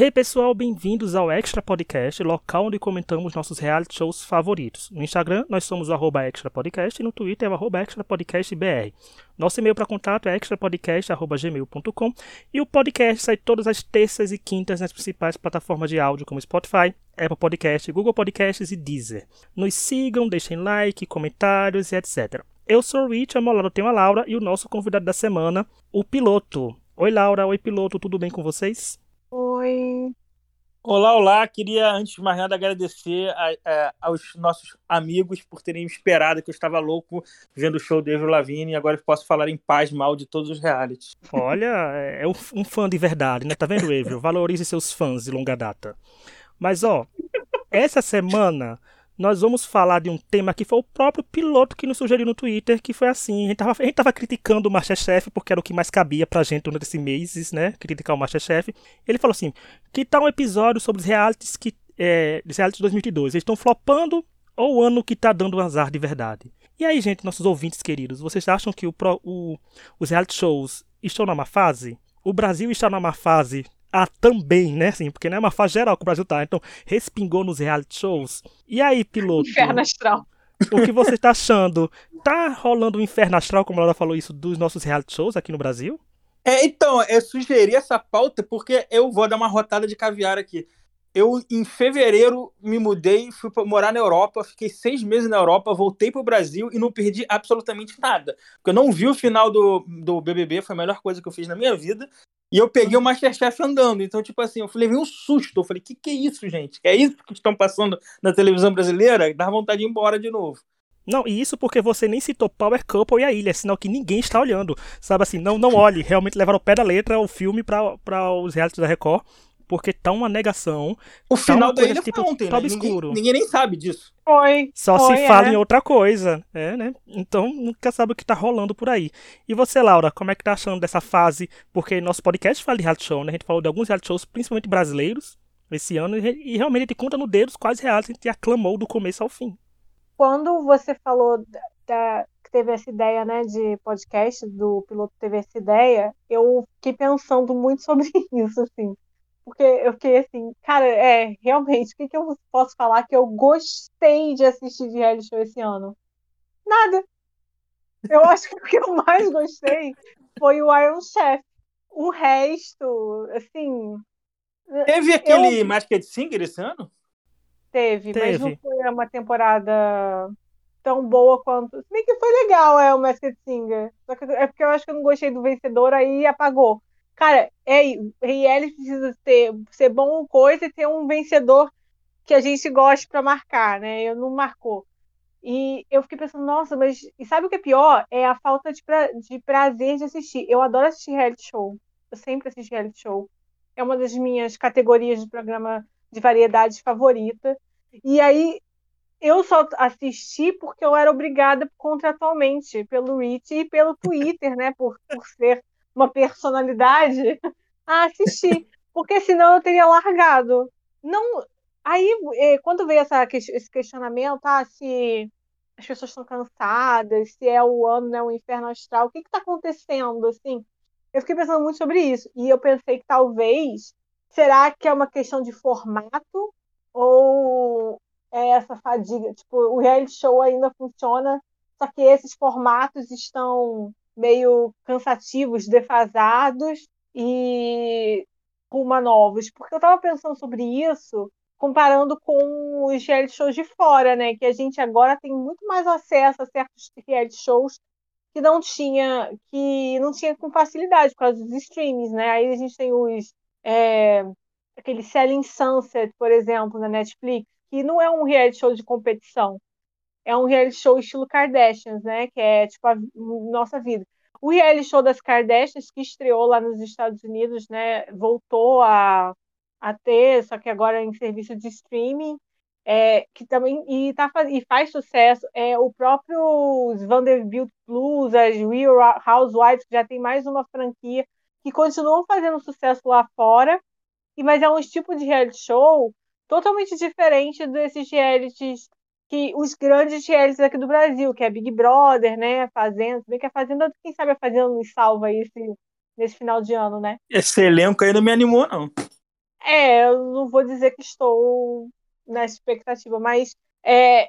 Hey pessoal, bem-vindos ao Extra Podcast, local onde comentamos nossos reality shows favoritos. No Instagram, nós somos o arroba Extra Podcast e no Twitter é o arroba Extra Podcast BR. Nosso e-mail para contato é extrapodcast.gmail.com e o podcast sai todas as terças e quintas nas principais plataformas de áudio como Spotify, Apple Podcast, Google Podcasts e Deezer. Nos sigam, deixem like, comentários e etc. Eu sou o Rich, ao meu lado tenho a Laura e o nosso convidado da semana, o Piloto. Oi Laura, oi Piloto, tudo bem com vocês? Oi. Olá, olá. Queria, antes de mais nada, agradecer a, a, aos nossos amigos por terem esperado, que eu estava louco vendo o show do Avril Lavigne e agora eu posso falar em paz mal de todos os realities. Olha, é um, um fã de verdade, né? Tá vendo, Avril? Valorize seus fãs de longa data. Mas, ó, essa semana nós vamos falar de um tema que foi o próprio piloto que nos sugeriu no Twitter, que foi assim, a gente tava, a gente tava criticando o Masterchef, porque era o que mais cabia pra gente durante esse mês, né, criticar o Masterchef. Ele falou assim, que tal um episódio sobre os realities que, é, os realities de 2022, eles estão flopando ou o ano que tá dando um azar de verdade? E aí, gente, nossos ouvintes queridos, vocês acham que o, o, os reality shows estão numa fase? O Brasil está numa fase ah, também, né? Assim, porque não é uma fase geral que o Brasil tá. Então, respingou nos reality shows. E aí, piloto? Inferno astral. O que você está achando? Tá rolando um inferno astral, como ela falou isso, dos nossos reality shows aqui no Brasil? É, então, eu sugeri essa pauta porque eu vou dar uma rotada de caviar aqui. Eu, em fevereiro, me mudei, fui morar na Europa, fiquei seis meses na Europa, voltei para o Brasil e não perdi absolutamente nada. Porque eu não vi o final do, do BBB, foi a melhor coisa que eu fiz na minha vida. E eu peguei o Masterchef andando. Então, tipo assim, eu levei um susto. Eu falei, que que é isso, gente? É isso que estão passando na televisão brasileira? Dá vontade de ir embora de novo. Não, e isso porque você nem citou Power Couple e a Ilha, sinal que ninguém está olhando. Sabe assim, não, não olhe. Realmente levaram o pé da letra o filme para os realities da Record porque tá uma negação. O tá final da ilha tipo, ontem, né? escuro. Ninguém, ninguém, nem sabe disso. Foi. Só foi, se fala é. em outra coisa, é, né? Então nunca sabe o que tá rolando por aí. E você, Laura, como é que tá achando dessa fase? Porque nosso podcast fala de reality show, né? A gente falou de alguns reality shows, principalmente brasileiros, esse ano, e, realmente a gente conta no dedo quais realities a gente aclamou do começo ao fim. Quando você falou da, que teve essa ideia, né, de podcast, do piloto teve essa ideia, eu fiquei pensando muito sobre isso, assim. Porque eu fiquei assim, cara, é, realmente, o que, que eu posso falar que eu gostei de assistir de reality show esse ano? Nada. Eu acho que o que eu mais gostei foi o Iron Chef. O resto, assim. Teve aquele eu... Masked Singer esse ano? Teve, Teve, mas não foi uma temporada tão boa quanto. Se bem que foi legal, é, o Masked Singer. Só que é porque eu acho que eu não gostei do vencedor, aí apagou. Cara, é, reality precisa ter, ser bom coisa e ter um vencedor que a gente goste para marcar, né? Eu não marcou. E eu fiquei pensando, nossa, mas. E sabe o que é pior? É a falta de, pra... de prazer de assistir. Eu adoro assistir reality show. Eu sempre assisto reality show. É uma das minhas categorias de programa de variedade favorita. E aí eu só assisti porque eu era obrigada contratualmente pelo Rich e pelo Twitter, né? Por, por ser uma personalidade a assistir, porque senão eu teria largado. Não, aí é, quando veio essa, esse questionamento, ah, se as pessoas estão cansadas, se é o ano, né, o inferno astral, o que está acontecendo, assim? Eu fiquei pensando muito sobre isso e eu pensei que talvez será que é uma questão de formato ou é essa fadiga, tipo, o reality show ainda funciona, só que esses formatos estão meio cansativos, defasados e novos. Porque eu estava pensando sobre isso comparando com os reality shows de fora, né? Que a gente agora tem muito mais acesso a certos reality shows que não tinha, que não tinha com facilidade por causa dos streams, né? Aí a gente tem os é, aquele Selling Sunset, por exemplo, na Netflix, que não é um reality show de competição, é um reality show estilo Kardashians, né? Que é tipo a nossa vida. O reality show das Kardashians, que estreou lá nos Estados Unidos, né? Voltou a, a ter, só que agora em serviço de streaming. É, que também e, tá, e faz sucesso é o próprio Vanderbilt Blues, as Real Housewives, que já tem mais uma franquia, que continuam fazendo sucesso lá fora, e mas é um tipo de reality show totalmente diferente desses realities que os grandes realities aqui do Brasil, que é Big Brother, né? Fazenda, bem que a Fazenda, quem sabe a Fazenda nos salva aí esse, nesse final de ano, né? Esse elenco aí não me animou, não. É, eu não vou dizer que estou nessa expectativa, mas é,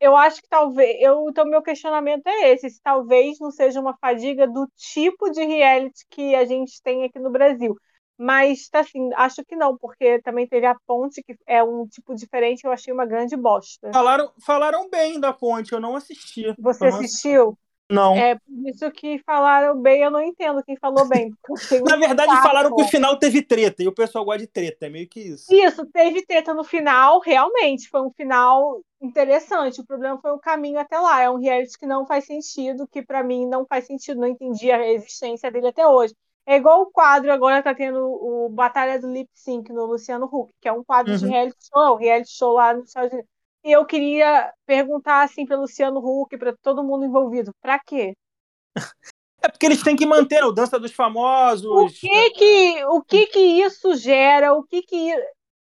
eu acho que talvez. Eu, então, meu questionamento é esse: se talvez não seja uma fadiga do tipo de reality que a gente tem aqui no Brasil. Mas, assim, acho que não, porque também teve a Ponte, que é um tipo diferente, eu achei uma grande bosta. Falaram, falaram bem da Ponte, eu não assisti. Você assistiu? Não. É por isso que falaram bem, eu não entendo quem falou bem. Na verdade, saco. falaram que o final teve treta, e o pessoal gosta de treta, é meio que isso. Isso, teve treta no final, realmente, foi um final interessante. O problema foi o caminho até lá. É um reality que não faz sentido, que para mim não faz sentido, não entendi a existência dele até hoje. É igual o quadro agora tá tendo o Batalha do Lip Sync no Luciano Huck, que é um quadro uhum. de reality show, reality show lá nos Estados Unidos. E eu queria perguntar assim para Luciano Huck, para todo mundo envolvido, para quê? É porque eles têm que manter o dança dos famosos. O que que o que que isso gera? O que que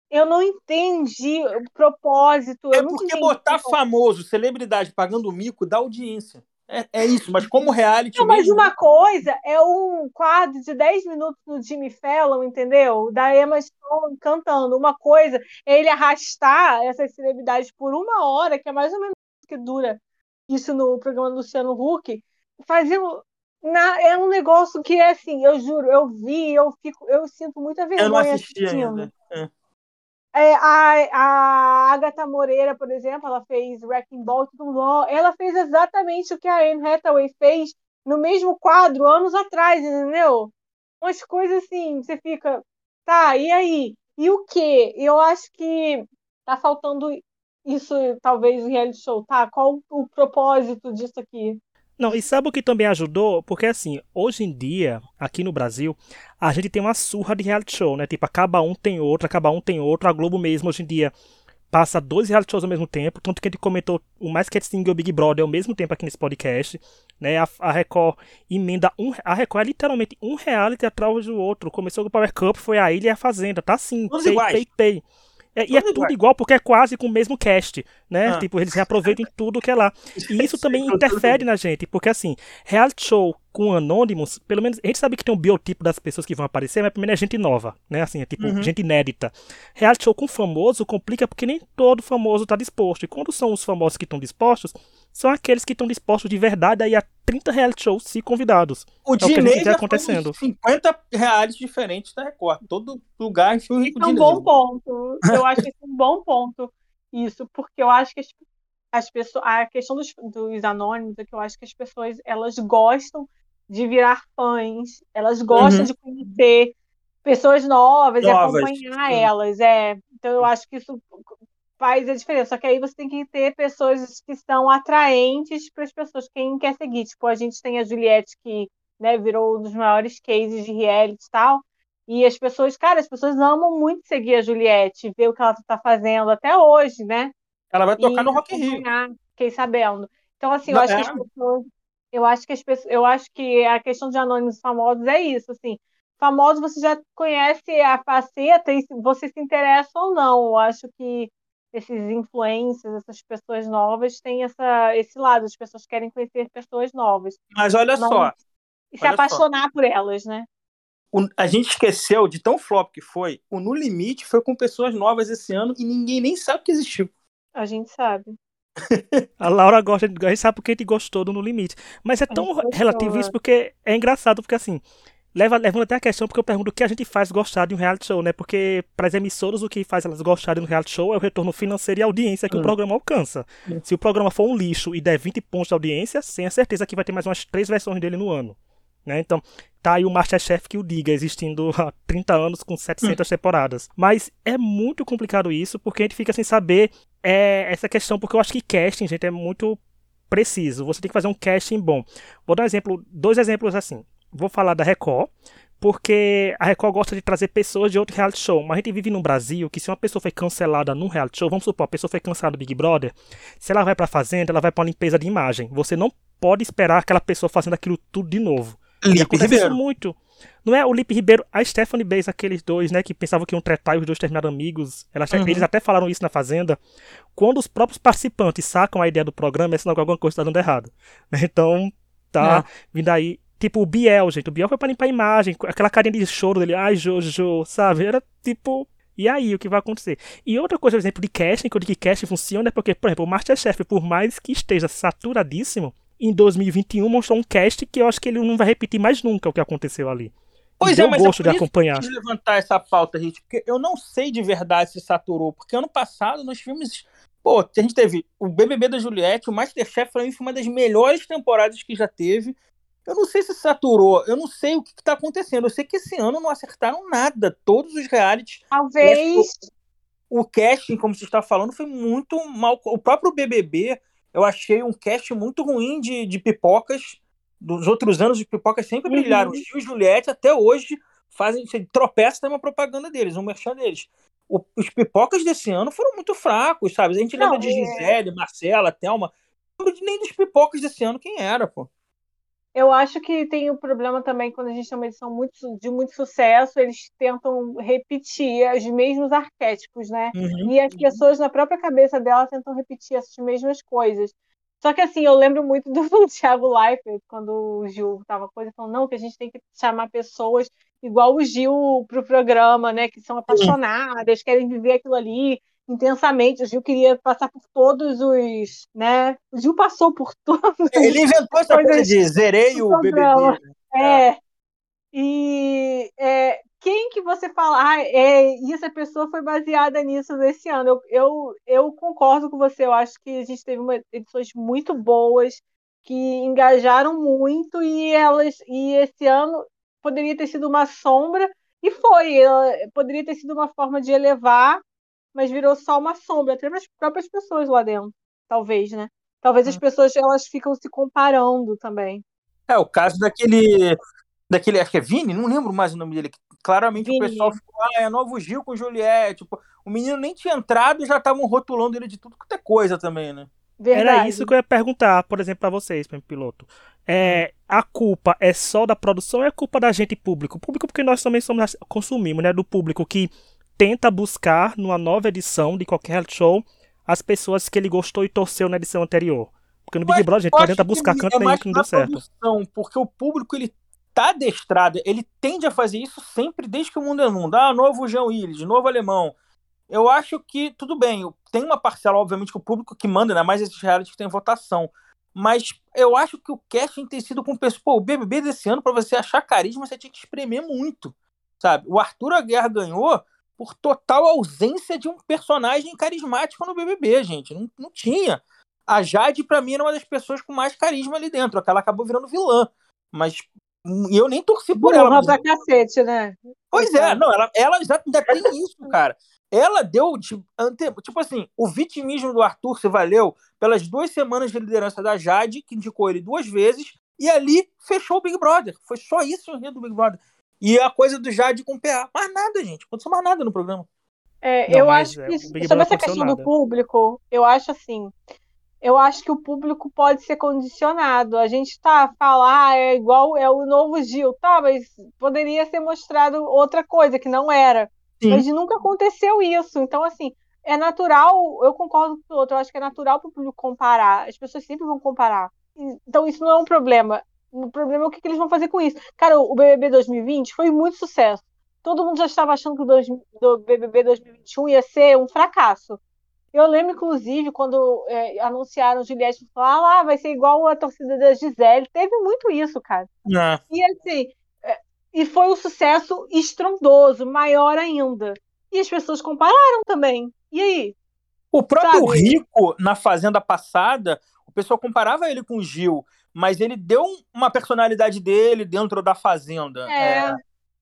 eu não entendi o propósito. É porque botar famoso, celebridade pagando mico dá audiência. É, é isso, mas como reality. Não, mas mesmo... uma coisa é um quadro de 10 minutos no Jimmy Fallon, entendeu? Da Emma Stone cantando. Uma coisa é ele arrastar essas celebridades por uma hora, que é mais ou menos que dura isso no programa do Luciano Huck, fazendo. Na, é um negócio que é assim, eu juro, eu vi, eu fico, eu sinto muita vergonha eu não assisti assistindo. Ainda. É. É, a, a Agatha Moreira, por exemplo, ela fez Wrecking Ball, tudo ela fez exatamente o que a Anne Hathaway fez no mesmo quadro anos atrás, entendeu? Umas coisas assim, você fica, tá, e aí? E o quê? Eu acho que tá faltando isso, talvez, o reality show, tá? Qual o propósito disso aqui? Não, e sabe o que também ajudou? Porque assim, hoje em dia, aqui no Brasil, a gente tem uma surra de reality show, né? Tipo, acaba um, tem outro, acaba um, tem outro. A Globo mesmo, hoje em dia, passa dois reality shows ao mesmo tempo. Tanto que a gente comentou o mais que é o Big Brother ao mesmo tempo aqui nesse podcast. Né? A, a Record emenda um. A Record é literalmente um reality atrás do outro. Começou com o Power Cup, foi a Ilha e a Fazenda. Tá assim, pay, pay, pay. É, e é tudo igual porque é quase com o mesmo cast, né? Ah. Tipo, eles reaproveitam tudo que é lá. E isso também interfere na gente, porque assim, reality show com Anonymous, pelo menos a gente sabe que tem um biotipo das pessoas que vão aparecer, mas primeiro é gente nova, né? Assim, é tipo uhum. gente inédita. Reality show com famoso complica porque nem todo famoso tá disposto. E quando são os famosos que estão dispostos, são aqueles que estão dispostos de verdade aí a 30 reality shows se convidados. O é Dinei já acontecendo. 50 reais diferentes da Record. Todo lugar enfia o Isso é um bom ponto. Eu acho que é um bom ponto isso, porque eu acho que as, as pessoas, a questão dos, dos anônimos é que eu acho que as pessoas elas gostam de virar fãs, elas gostam uhum. de conhecer pessoas novas, novas. e acompanhar elas. É. Então eu acho que isso faz a diferença. Só que aí você tem que ter pessoas que são atraentes para as pessoas, quem quer seguir. Tipo, a gente tem a Juliette, que né, virou um dos maiores cases de reality e tal. E as pessoas, cara, as pessoas amam muito seguir a Juliette, ver o que ela está fazendo até hoje, né? Ela vai tocar e no Rock in Rio. Fiquei sabendo. Então, assim, eu acho é. que as pessoas. Eu acho que as pessoas, eu acho que a questão de anônimos famosos é isso, assim. Famosos você já conhece a faceta e você se interessa ou não. Eu acho que esses influencers, essas pessoas novas, têm essa, esse lado, as pessoas querem conhecer pessoas novas. Mas olha Mas, só. E se apaixonar só. por elas, né? O, a gente esqueceu de tão flop que foi. O No Limite foi com pessoas novas esse ano e ninguém nem sabe que existiu. A gente sabe. a Laura gosta, a gente sabe porque a gente gostou do No Limite. Mas é tão relativo isso porque é engraçado, porque assim, leva, levando até a questão, porque eu pergunto o que a gente faz gostar de um reality show, né? Porque para as emissoras o que faz elas gostarem de um reality show é o retorno financeiro e audiência que o hum. programa alcança. Hum. Se o programa for um lixo e der 20 pontos de audiência, sem a certeza que vai ter mais umas três versões dele no ano. Né? Então, tá aí o Masterchef que o diga, existindo há 30 anos com 700 hum. temporadas. Mas é muito complicado isso, porque a gente fica sem saber é, essa questão, porque eu acho que casting, gente, é muito preciso. Você tem que fazer um casting bom. Vou dar um exemplo, dois exemplos assim vou falar da Record, porque a Record gosta de trazer pessoas de outro reality show. Mas a gente vive num Brasil que se uma pessoa foi cancelada num reality show, vamos supor, a pessoa foi cancelada do Big Brother, se ela vai pra fazenda, ela vai pra uma limpeza de imagem. Você não pode esperar aquela pessoa fazendo aquilo tudo de novo. Lipe Ribeiro. Isso muito. Não é o Lipe Ribeiro, a Stephanie Bays, aqueles dois, né, que pensavam que iam tretar e os dois terminaram amigos. Elas, uhum. Eles até falaram isso na Fazenda. Quando os próprios participantes sacam a ideia do programa, é sinal que alguma coisa está dando errado. Então, tá é. vindo aí Tipo, o Biel, gente. O Biel foi pra limpar a imagem. Aquela carinha de choro dele. Ai, Jojo, sabe? Era tipo. E aí, o que vai acontecer? E outra coisa, por exemplo, de casting, que que casting funciona é porque, por exemplo, o Masterchef, por mais que esteja saturadíssimo, em 2021 mostrou um cast que eu acho que ele não vai repetir mais nunca o que aconteceu ali. Pois é, mas gosto é de acompanhar. Eu levantar essa pauta, Rich, porque eu não sei de verdade se saturou, porque ano passado nós filmes Pô, a gente teve o BBB da Juliette, o Masterchef pra mim foi uma das melhores temporadas que já teve. Eu não sei se saturou, eu não sei o que, está acontecendo. Eu sei que esse ano não acertaram nada. Todos os realities. Talvez. O, o casting, como você está falando, foi muito mal. O próprio BBB, eu achei um casting muito ruim de, de pipocas. Dos outros anos, os pipocas sempre uhum. brilharam. Gil e Juliette, até hoje, fazem. Tropeça tem uma propaganda deles, um merchan deles. O, os pipocas desse ano foram muito fracos, sabe? A gente não, lembra de é. Gisele, Marcela, Thelma. Não lembro nem dos pipocas desse ano quem era, pô. Eu acho que tem o um problema também quando a gente tem uma edição muito, de muito sucesso, eles tentam repetir os mesmos arquétipos, né? Uhum, e as uhum. pessoas na própria cabeça dela tentam repetir essas mesmas coisas. Só que assim, eu lembro muito do Thiago Leifert, quando o Gil tava coisa, falando, não, que a gente tem que chamar pessoas igual o Gil pro programa, né? Que são apaixonadas, querem viver aquilo ali intensamente. O Gil queria passar por todos os, né? O Gil passou por todos. Ele inventou essa coisa de zerei o BBB. Né? É. E é, quem que você fala, ah, é, e essa pessoa foi baseada nisso nesse ano? Eu, eu, eu concordo com você, eu acho que a gente teve uma, edições muito boas que engajaram muito e elas e esse ano poderia ter sido uma sombra e foi, poderia ter sido uma forma de elevar mas virou só uma sombra, até para as próprias pessoas lá dentro, talvez, né? Talvez as hum. pessoas elas ficam se comparando também. É, o caso daquele. Daquele, acho que é Vini, não lembro mais o nome dele. Claramente Vini. o pessoal ficou, ah, é novo Gil com Juliette. Tipo, o menino nem tinha entrado e já estavam rotulando ele de tudo quanto é coisa também, né? Verdade. Era isso que eu ia perguntar, por exemplo, para vocês, piloto. É, a culpa é só da produção ou é culpa da gente público? Público porque nós também somos consumimos, né? Do público que tenta buscar, numa nova edição de qualquer reality show, as pessoas que ele gostou e torceu na edição anterior. Porque no Big Brother a gente tenta buscar canto é nenhum que não deu certo. Produção, porque o público ele tá adestrado, ele tende a fazer isso sempre desde que o mundo é mundo. Ah, novo João Willis, novo alemão. Eu acho que, tudo bem, tem uma parcela, obviamente, que o público que manda, né? Mais esses realities que tem votação. Mas eu acho que o casting tem sido com pessoas. Pô, o BBB desse ano, para você achar carisma, você tinha que espremer muito. Sabe? O Arthur Aguiar ganhou por total ausência de um personagem carismático no BBB, gente. Não, não tinha. A Jade, para mim, era uma das pessoas com mais carisma ali dentro. Aquela acabou virando vilã. Mas eu nem torci por ela. Mas... pra cacete, né? Pois é, não, ela, ela já ainda tem isso, cara. Ela deu, tipo, ante... tipo assim, o vitimismo do Arthur se valeu pelas duas semanas de liderança da Jade, que indicou ele duas vezes, e ali fechou o Big Brother. Foi só isso o do Big Brother. E a coisa do Jade com o PA. Mais nada, gente. Não aconteceu mais nada no programa. É, não, eu acho é, que sobre essa questão nada. do público, eu acho assim. Eu acho que o público pode ser condicionado. A gente tá a falar, ah, é igual é o novo Gil, tá, mas poderia ser mostrado outra coisa que não era. Sim. Mas nunca aconteceu isso. Então, assim, é natural, eu concordo com o outro, eu acho que é natural para o público comparar. As pessoas sempre vão comparar. Então, isso não é um problema. O problema é o que, que, eles vão fazer com isso. Cara, o BBB 2020 foi muito sucesso. Todo mundo já estava achando que o dois, do BBB 2021 ia ser um fracasso. Eu lembro, inclusive, quando é, anunciaram Juliette, falaram, ah, vai ser igual a torcida da Gisele. Teve muito isso, cara. É. E assim, é, e foi um sucesso estrondoso, maior ainda. E as pessoas compararam também. E aí? O próprio Sabe? Rico, na Fazenda passada, o pessoal comparava ele com o Gil mas ele deu uma personalidade dele dentro da Fazenda. É. é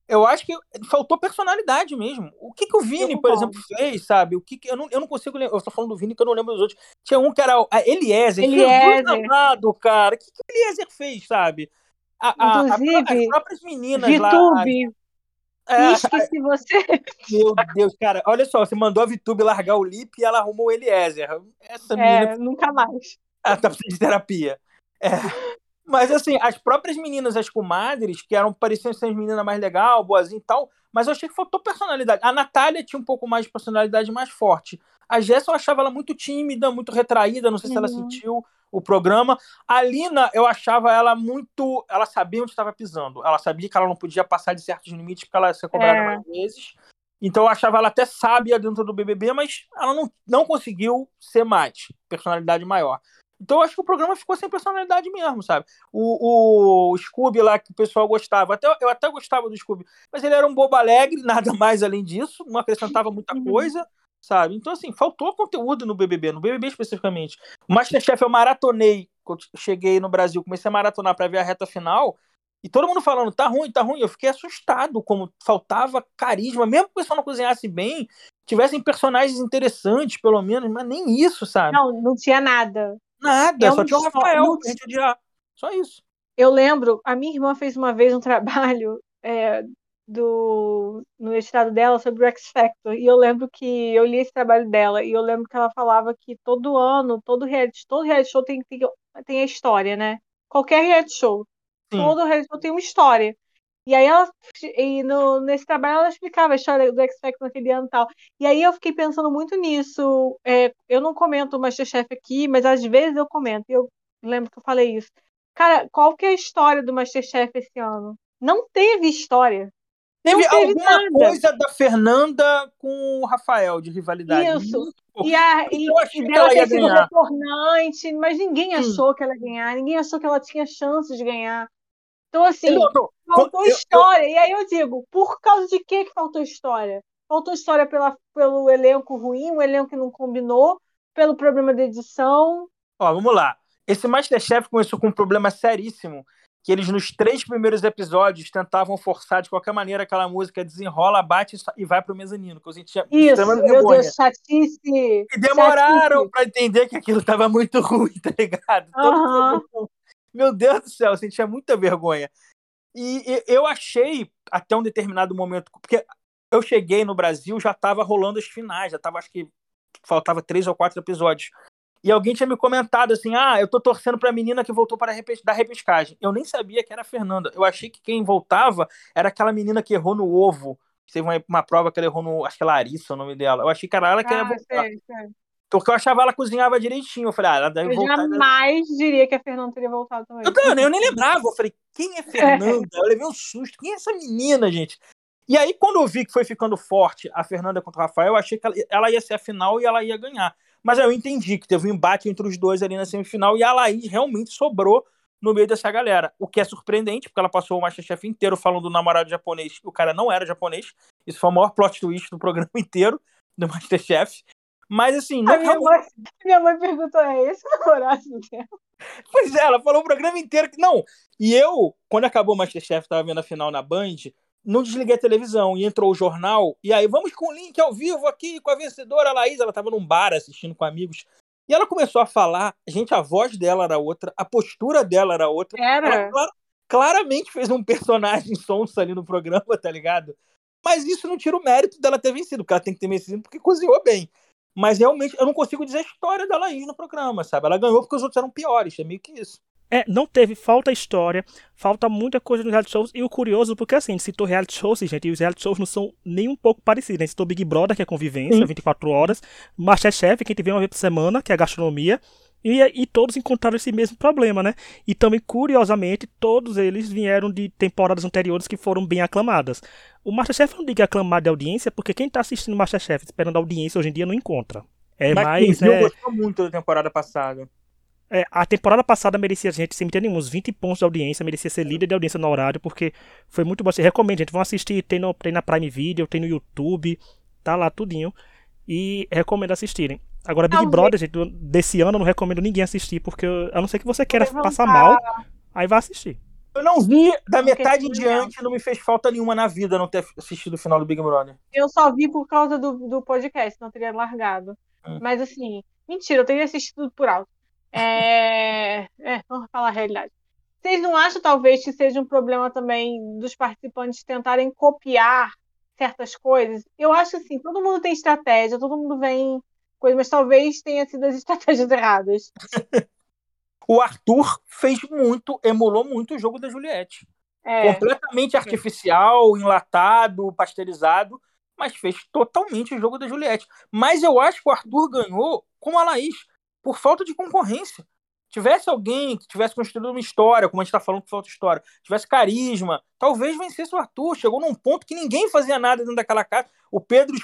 eu acho que faltou personalidade mesmo. O que, que o Vini, por exemplo, fez, sabe? O que, que eu, não, eu não consigo lembrar. Eu estou falando do Vini que eu não lembro dos outros. Tinha um que era a Eliezer. Eliezer. Amado, cara. O que, que o Eliezer fez, sabe? A, a, Inclusive, a, as próprias meninas Vitube. lá. É, Esqueci você. Meu Deus, cara. Olha só, você mandou a Vitube largar o Lip e ela arrumou o Eliezer. Essa é, menina. Nunca mais. Ela tá precisando de terapia. É. Mas assim, as próprias meninas, as comadres, que eram pareciam ser as meninas mais legal, boazinha e tal, mas eu achei que faltou personalidade. A Natália tinha um pouco mais de personalidade mais forte. A Jéssica eu achava ela muito tímida, muito retraída, não sei uhum. se ela uhum. sentiu o programa. A Lina, eu achava ela muito. Ela sabia onde estava pisando. Ela sabia que ela não podia passar de certos limites porque ela ia ser cobrada é. mais vezes. Então eu achava ela até sábia dentro do BBB, mas ela não, não conseguiu ser mais, personalidade maior. Então eu acho que o programa ficou sem personalidade mesmo, sabe? O, o Scooby lá que o pessoal gostava, até, eu até gostava do Scooby, mas ele era um bobo alegre, nada mais além disso, não acrescentava muita uhum. coisa, sabe? Então, assim, faltou conteúdo no BBB, no BBB especificamente. O Masterchef eu maratonei, quando cheguei no Brasil, comecei a maratonar para ver a reta final, e todo mundo falando, tá ruim, tá ruim. Eu fiquei assustado, como faltava carisma, mesmo que o pessoal não cozinhasse bem, tivessem personagens interessantes, pelo menos, mas nem isso, sabe? Não, não tinha nada. Nada, eu só tinha o Rafael, não... a gente odiar. Só isso. Eu lembro, a minha irmã fez uma vez um trabalho é, do, no estado dela sobre o X Factor, e eu lembro que eu li esse trabalho dela, e eu lembro que ela falava que todo ano, todo reality, todo reality show tem, tem, tem a história, né? Qualquer reality show Sim. todo o tem uma história. E aí ela, e no, nesse trabalho ela explicava a história do X Factor naquele ano e tal. E aí eu fiquei pensando muito nisso. É, eu não comento o Masterchef aqui, mas às vezes eu comento. E eu lembro que eu falei isso. Cara, qual que é a história do Masterchef esse ano? Não teve história. Teve, teve alguma nada. coisa da Fernanda com o Rafael de rivalidade. Isso. E, a, e, e dela ter sido retornante, mas ninguém achou hum. que ela ia ganhar, ninguém achou que ela tinha chances de ganhar. Então, assim, faltou eu, história. Eu, eu... E aí eu digo, por causa de que, que faltou história? Faltou história pela, pelo elenco ruim, um elenco que não combinou, pelo problema de edição. Ó, vamos lá. Esse Masterchef começou com um problema seríssimo, que eles nos três primeiros episódios tentavam forçar de qualquer maneira aquela música desenrola, bate e vai pro mezanino, que a gente tinha Isso, meu Deus, chatice. E demoraram para entender que aquilo tava muito ruim, tá ligado? Uhum. Meu Deus do céu, eu sentia muita vergonha. E, e eu achei, até um determinado momento, porque eu cheguei no Brasil, já estava rolando as finais, já estava, acho que faltava três ou quatro episódios. E alguém tinha me comentado assim: ah, eu tô torcendo pra menina que voltou para repes da repescagem. Eu nem sabia que era a Fernanda. Eu achei que quem voltava era aquela menina que errou no ovo. Teve uma, uma prova que ela errou no. Acho que é Larissa o nome dela. Eu achei que era ela que ah, ia voltar. Sei, sei. Porque eu achava ela cozinhava direitinho. Eu falei, ah, ela deve eu voltar. Eu jamais diria que a Fernanda teria voltado também. Eu, eu, eu nem lembrava. Eu falei, quem é Fernanda? Eu levei um susto. Quem é essa menina, gente? E aí, quando eu vi que foi ficando forte a Fernanda contra o Rafael, eu achei que ela, ia ser a final e ela ia ganhar. Mas aí eu entendi que teve um embate entre os dois ali na semifinal e a Laís realmente sobrou no meio dessa galera. O que é surpreendente, porque ela passou o Masterchef inteiro falando do namorado japonês o cara não era japonês. Isso foi o maior plot twist do programa inteiro do Masterchef. Mas assim, não. A minha, mãe, minha mãe perguntou: é esse o namorado dela? Pois é, ela falou o programa inteiro que. Não. E eu, quando acabou o Masterchef, tava vendo a final na Band, não desliguei a televisão e entrou o jornal. E aí, vamos com o link ao vivo aqui com a vencedora Laís. Ela tava num bar assistindo com amigos. E ela começou a falar. Gente, a voz dela era outra, a postura dela era outra. Era. Ela claramente fez um personagem sonso ali no programa, tá ligado? Mas isso não tira o mérito dela ter vencido, porque ela tem que ter vencido porque cozinhou bem. Mas realmente eu não consigo dizer a história da Laís no programa, sabe? Ela ganhou porque os outros eram piores, é meio que isso. É, não teve, falta história, falta muita coisa nos reality shows. E o curioso, porque assim, citou reality shows, gente, e os reality shows não são nem um pouco parecidos. Né? Citou Big Brother, que é convivência, Sim. 24 horas, Masterchef, que a gente vê uma vez por semana, que é a gastronomia. E, e todos encontraram esse mesmo problema, né? E também, curiosamente, todos eles vieram de temporadas anteriores que foram bem aclamadas. O Masterchef não diga aclamado de audiência, porque quem está assistindo Masterchef esperando audiência hoje em dia não encontra. É Mas mais. Eu é... gostou muito da temporada passada. É, a temporada passada merecia, gente, sem ter nenhum, uns 20 pontos de audiência, merecia ser líder de audiência no horário, porque foi muito bom. Recomendo, gente, vão assistir, tem, no, tem na Prime Video, tem no YouTube, tá lá tudinho. E recomendo assistirem. Agora, Big Brother, gente, desse ano eu não recomendo ninguém assistir, porque eu, a não ser que você queira passar mal, aí vai assistir. Eu não vi da metade em diante, não me fez falta nenhuma na vida não ter assistido o final do Big Brother. Eu só vi por causa do, do podcast, não teria largado. Hum. Mas assim, mentira, eu teria assistido por alto. É... é, vamos falar a realidade. Vocês não acham, talvez, que seja um problema também dos participantes tentarem copiar certas coisas? Eu acho assim, todo mundo tem estratégia, todo mundo vem coisa, mas talvez tenha sido as estratégias erradas. o Arthur fez muito, emulou muito o jogo da Juliette. É. Completamente artificial, enlatado, pasteurizado, mas fez totalmente o jogo da Juliette. Mas eu acho que o Arthur ganhou com a Laís por falta de concorrência. Tivesse alguém que tivesse construído uma história, como a gente está falando que falta história, tivesse carisma, talvez vencesse o Arthur. Chegou num ponto que ninguém fazia nada dentro daquela casa. O Pedro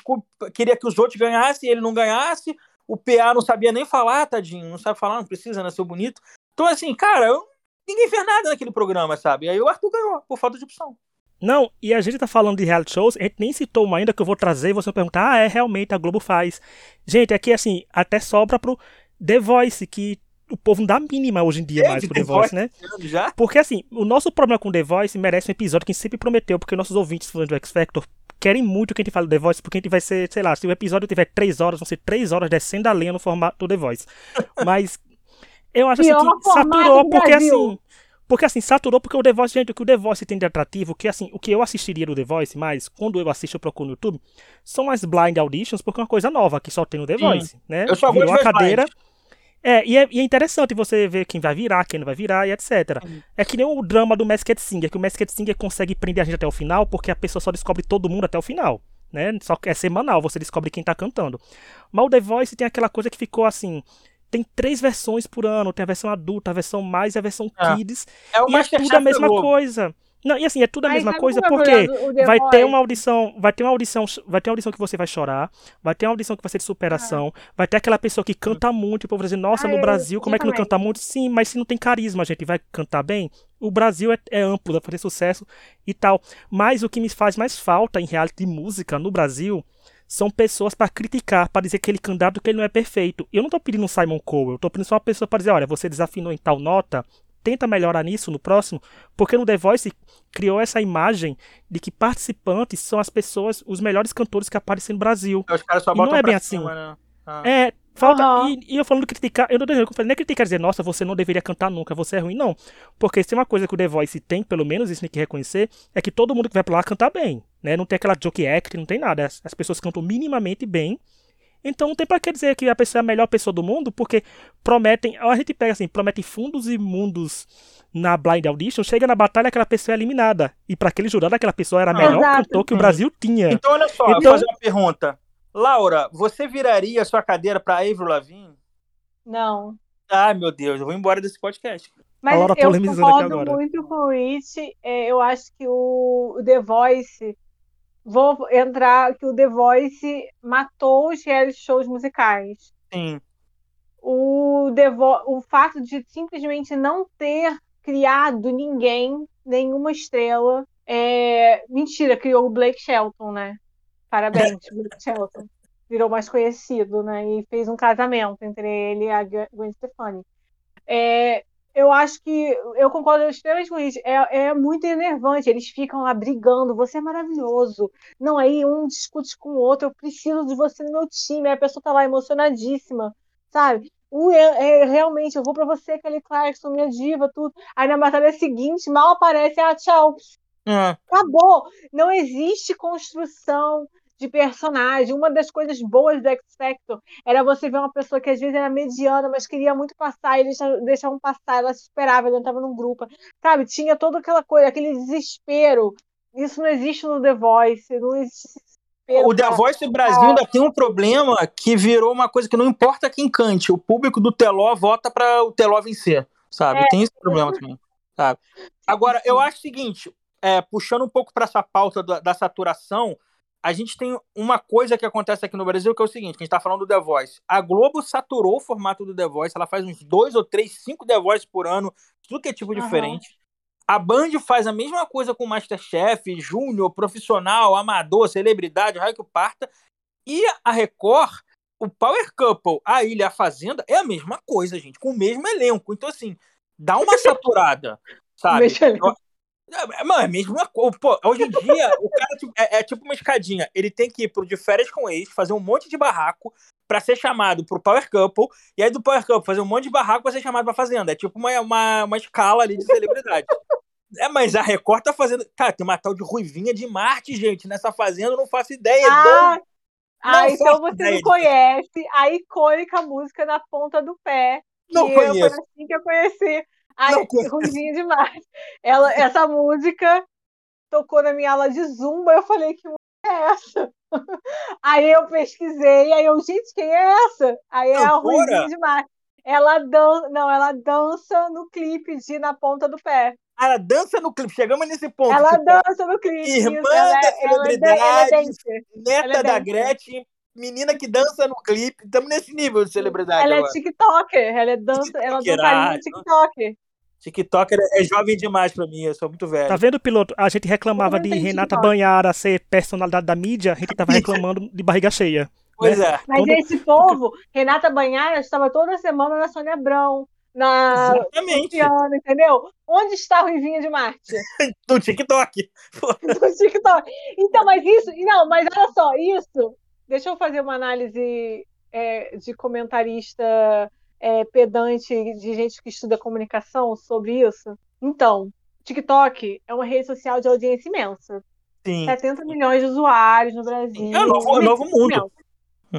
queria que os outros ganhassem ele não ganhasse. O PA não sabia nem falar, tadinho, não sabe falar, não precisa, né? Ser bonito. Então, assim, cara, eu... ninguém fez nada naquele programa, sabe? Aí o Arthur ganhou, por falta de opção. Não, e a gente tá falando de reality shows, a gente nem citou uma ainda que eu vou trazer e você vai perguntar, ah, é, realmente, a Globo faz. Gente, aqui, assim, até sobra pro The Voice, que o povo não dá mínima hoje em dia mais pro The, The Voice, né? Já? Porque assim, o nosso problema com The Voice merece um episódio que a gente sempre prometeu, porque nossos ouvintes fãs do X Factor querem muito que a gente fale do The Voice, porque a gente vai ser, sei lá, se o episódio tiver três horas, vão ser três horas descendo a lenha no formato do The Voice. Mas eu acho assim que saturou, porque assim. Porque assim, saturou porque o The Voice, gente, o que o The Voice tem de atrativo, que assim, o que eu assistiria do The Voice, mas quando eu assisto eu procuro no YouTube, são as blind auditions, porque é uma coisa nova que só tem no The Voice, né? Eu só Virou a cadeira. Blind. É e, é, e é interessante você ver quem vai virar, quem não vai virar e etc. Uhum. É que nem o drama do Masked Singer, que o Masked Singer consegue prender a gente até o final, porque a pessoa só descobre todo mundo até o final. Né? Só que é semanal, você descobre quem tá cantando. Mas o The Voice tem aquela coisa que ficou assim. Tem três versões por ano, tem a versão adulta, a versão mais e a versão é. kids. É o e é tudo a mesma coisa. Não, e assim, é tudo a mesma coisa, porque vai ter uma audição, vai ter uma audição, vai ter uma audição que você vai chorar, vai ter uma audição que vai ser de superação, ah. vai ter aquela pessoa que canta muito, e o povo vai dizer, nossa, no Brasil, como é que não canta muito? Sim, mas se não tem carisma, gente, vai cantar bem? O Brasil é, é amplo, vai fazer sucesso e tal. Mas o que me faz mais falta em reality de música no Brasil são pessoas para criticar, para dizer que ele candidato que ele não é perfeito. Eu não tô pedindo um Simon Cowell, eu tô pedindo só uma pessoa para dizer, olha, você desafinou em tal nota, tenta melhorar nisso no próximo, porque no The Voice criou essa imagem de que participantes são as pessoas, os melhores cantores que aparecem no Brasil. Os caras só e não é bem assim. Cima, né? ah. É, falta. Uhum. E, e, eu falando de criticar, eu não, eu falei, não é criticar dizer, nossa, você não deveria cantar nunca, você é ruim, não. Porque se tem uma coisa que o The Voice tem, pelo menos isso tem que reconhecer, é que todo mundo que vai pra lá canta bem. Né? Não tem aquela joke act, não tem nada. As, as pessoas cantam minimamente bem então não tem para que dizer que a pessoa é a melhor pessoa do mundo, porque prometem, a gente pega assim, prometem fundos e mundos na Blind Audition, chega na batalha aquela pessoa é eliminada. E para aquele jurado aquela pessoa era a melhor Exato. cantor que o Brasil tinha. Então olha só, então, vou fazer uma pergunta. Laura, você viraria a sua cadeira para Avril Lavigne? Não. Ah, meu Deus, eu vou embora desse podcast. Mas eu concordo muito com o Rich. É, eu acho que o The Voice vou entrar que o The Voice matou os reality shows musicais. Sim. O, The Vo o fato de simplesmente não ter criado ninguém, nenhuma estrela. É... Mentira, criou o Blake Shelton, né? Parabéns, Blake Shelton. Virou mais conhecido, né? E fez um casamento entre ele e a Gwen Stefani. É, eu acho que eu concordo extremamente com isso. É, é muito enervante. Eles ficam lá brigando. Você é maravilhoso. Não, aí um discute com o outro. Eu preciso de você no meu time. Aí a pessoa tá lá emocionadíssima, sabe? Uh, é, é, realmente, eu vou para você, Kelly Clarkson, minha diva, tudo. Aí na batalha seguinte, mal aparece, ah, tchau. É. Acabou. Não existe construção de personagem. Uma das coisas boas do X Factor era você ver uma pessoa que às vezes era mediana, mas queria muito passar, e deixavam, deixavam passar, ela se esperava, ela entrava num grupo. Sabe? Tinha toda aquela coisa, aquele desespero. Isso não existe no The Voice, não existe o The Voice do Brasil ainda tem um problema que virou uma coisa que não importa quem cante, o público do Teló vota para o Teló vencer, sabe? É. Tem esse problema também, sabe? Agora, eu acho o seguinte, é, puxando um pouco para essa pauta da, da saturação, a gente tem uma coisa que acontece aqui no Brasil que é o seguinte: a gente está falando do The Voice. A Globo saturou o formato do The Voice, ela faz uns dois ou três, cinco The Voice por ano, tudo que é tipo uhum. diferente. A Band faz a mesma coisa com Masterchef, Júnior, profissional, amador, celebridade, raio que parta. E a Record, o Power Couple, a Ilha, a Fazenda, é a mesma coisa, gente, com o mesmo elenco. Então, assim, dá uma saturada, sabe? É, mano, é mesmo uma coisa. Pô, hoje em dia, o cara tipo, é, é, tipo uma escadinha. Ele tem que ir pro de férias com ex, fazer um monte de barraco pra ser chamado pro Power Couple, e aí do Power Couple fazer um monte de barraco pra ser chamado pra Fazenda. É tipo uma, uma, uma escala ali de celebridade. é, mas a Record tá fazendo. Cara, tem uma tal de Ruivinha de Marte, gente, nessa Fazenda, eu não faço ideia. Ah, ah então você não conhece a icônica música Na Ponta do Pé. Não conheço. Foi assim que eu conheci Ai, ruimzinho demais. Ela, essa música tocou na minha aula de zumba. Eu falei, que música é essa? Aí eu pesquisei, aí eu, gente, quem é essa? Aí é a ruimzinho demais. ela dança, não, ela dança no clipe de Na Ponta do Pé. Ela dança no clipe, chegamos nesse ponto. Ela tipo, dança no clipe. Irmã isso, ela, da celebridade, ela é, ela é neta da Gretchen, menina que dança no clipe. Estamos nesse nível de celebridade. Ela é agora. é TikToker, ela é dança, ela dança no TikTok. TikToker é jovem demais pra mim, eu sou muito velho. Tá vendo, piloto? A gente reclamava de Renata Banhara ser personalidade da mídia, a gente tava reclamando de barriga cheia. Pois né? é. Mas Quando... esse povo, Renata Banhara estava toda semana na Sônia Abrão, na. Luciana, entendeu? Onde está o Ruivinha de Marte? no TikTok. no TikTok. Então, mas isso, não, mas olha só, isso. Deixa eu fazer uma análise é, de comentarista é, pedante de gente que estuda comunicação sobre isso. Então, TikTok é uma rede social de audiência imensa. Sim. 70 milhões de usuários no Brasil. É o novo, é novo mundo.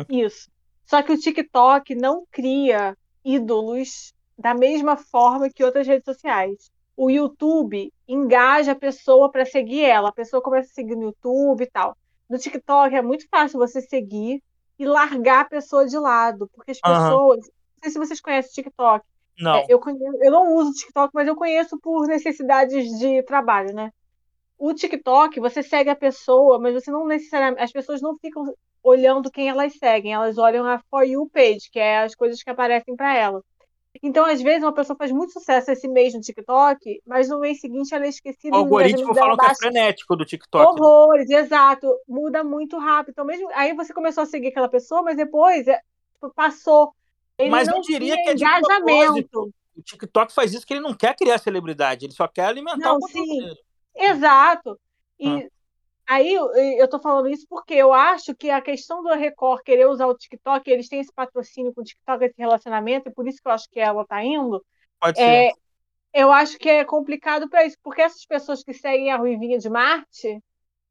Isso. Só que o TikTok não cria ídolos da mesma forma que outras redes sociais. O YouTube engaja a pessoa para seguir ela. A pessoa começa a seguir no YouTube e tal. No TikTok é muito fácil você seguir e largar a pessoa de lado, porque as pessoas. Uhum. Não sei se vocês conhecem o TikTok. Não. É, eu, conheço, eu não uso o TikTok, mas eu conheço por necessidades de trabalho, né? O TikTok, você segue a pessoa, mas você não necessariamente. As pessoas não ficam olhando quem elas seguem, elas olham a For You page, que é as coisas que aparecem para ela. Então, às vezes, uma pessoa faz muito sucesso esse mês no TikTok, mas no mês seguinte ela é esquecida. O algoritmo fala que é frenético do TikTok. Horrores, exato. Muda muito rápido. Então, mesmo aí você começou a seguir aquela pessoa, mas depois é, tipo, passou. Ele mas não eu diria que é de engajamento. O TikTok faz isso que ele não quer criar celebridade, ele só quer alimentar não, o conteúdo sim. Exato. E hum. aí eu tô falando isso porque eu acho que a questão do Record querer usar o TikTok, eles têm esse patrocínio com o TikTok, esse relacionamento, e por isso que eu acho que ela tá indo. Pode é, ser. Eu acho que é complicado para isso, porque essas pessoas que seguem a Ruivinha de Marte,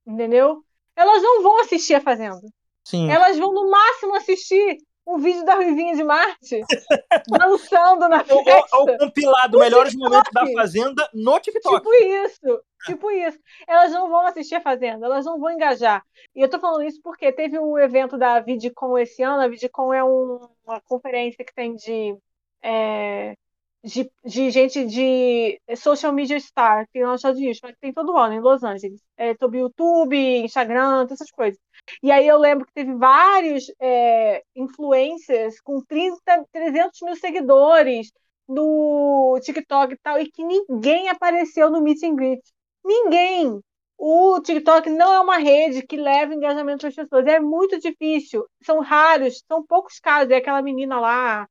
entendeu? Elas não vão assistir a Fazenda. Sim. Elas vão, no máximo, assistir um vídeo da Ruivinha de Marte dançando na festa. Ou, ou compilado melhores momentos da Fazenda no TikTok. Tipo isso, tipo isso. Elas não vão assistir a Fazenda, elas não vão engajar. E eu tô falando isso porque teve o um evento da Vidcon esse ano. A Vidcon é um, uma conferência que tem de, é, de, de, gente de social media star, que não é Estados Unidos, mas tem todo ano em Los Angeles. É, sobre YouTube, Instagram, essas coisas. E aí eu lembro que teve vários é, influencers com 30, 300 mil seguidores no TikTok e tal, e que ninguém apareceu no Meet and Greet. Ninguém! O TikTok não é uma rede que leva engajamento para as pessoas. É muito difícil. São raros, são poucos casos. É aquela menina lá,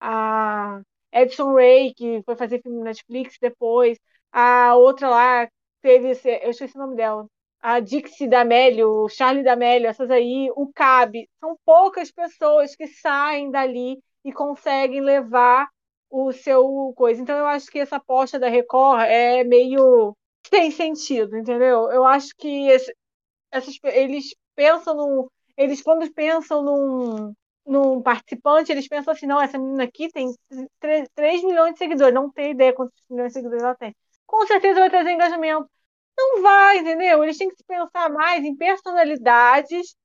a Edson Ray, que foi fazer filme no Netflix depois. A outra lá teve. Eu esqueci o nome dela a Dixie D'Amelio, o Charlie D'Amelio, essas aí, o Cabe, são poucas pessoas que saem dali e conseguem levar o seu coisa. Então eu acho que essa aposta da Record é meio sem sentido, entendeu? Eu acho que esse, essas, eles pensam num, eles quando pensam num, num participante, eles pensam assim, não, essa menina aqui tem 3, 3 milhões de seguidores, não tem ideia quantos milhões de seguidores ela tem. Com certeza vai trazer engajamento. Não vai, entendeu? Eles têm que se pensar mais em personalidades.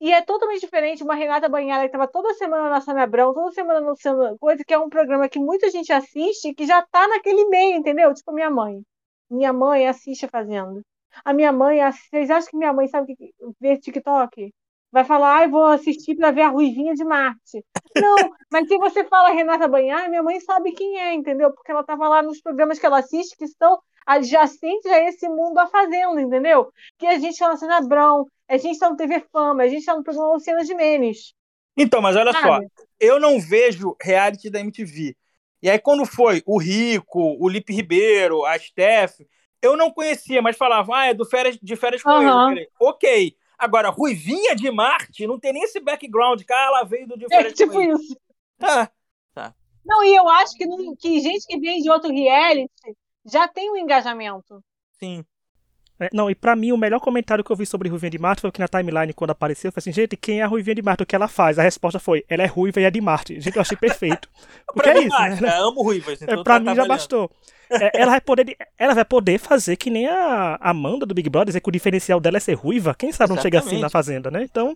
E é totalmente diferente uma Renata Banhara que estava toda semana na Sônia Abrão, toda semana no Luciano Coisa, que é um programa que muita gente assiste que já está naquele meio, entendeu? Tipo a minha mãe. Minha mãe assiste fazendo. A minha mãe, vocês acham que minha mãe sabe que vê TikTok? Vai falar, ai, vou assistir para ver a Ruivinha de Marte. Não, mas se você fala Renata Banhar, minha mãe sabe quem é, entendeu? Porque ela estava lá nos programas que ela assiste, que estão adjacente a esse mundo a fazenda, entendeu? Que a gente está na Cena Brown, a gente está no TV Fama, a gente está no programa Luciana Gimenez. Então, mas olha Sabe? só, eu não vejo reality da MTV. E aí, quando foi o Rico, o Lipe Ribeiro, a Steph, eu não conhecia, mas falava, ah, é do férias, de férias com uhum. ele. Ok. Agora, Ruivinha de Marte, não tem nem esse background, cara, ela veio do de é férias é, tipo com ele. isso. Ah, tá. Não, e eu acho que, não, que gente que vem de outro reality já tem um engajamento. Sim. É, não, e pra mim o melhor comentário que eu vi sobre Ruivinha de Marte foi que na timeline, quando apareceu, foi assim, gente, quem é a Ruivinha de Marte? O que ela faz? A resposta foi, ela é ruiva e é de Marte. Gente, eu achei perfeito. Porque é isso, né? Eu amo ruivas. Então é, pra tá mim já bastou. É, ela, vai poder, ela vai poder fazer que nem a Amanda do Big Brother, dizer que o diferencial dela é ser ruiva. Quem sabe não chega assim na Fazenda, né? Então,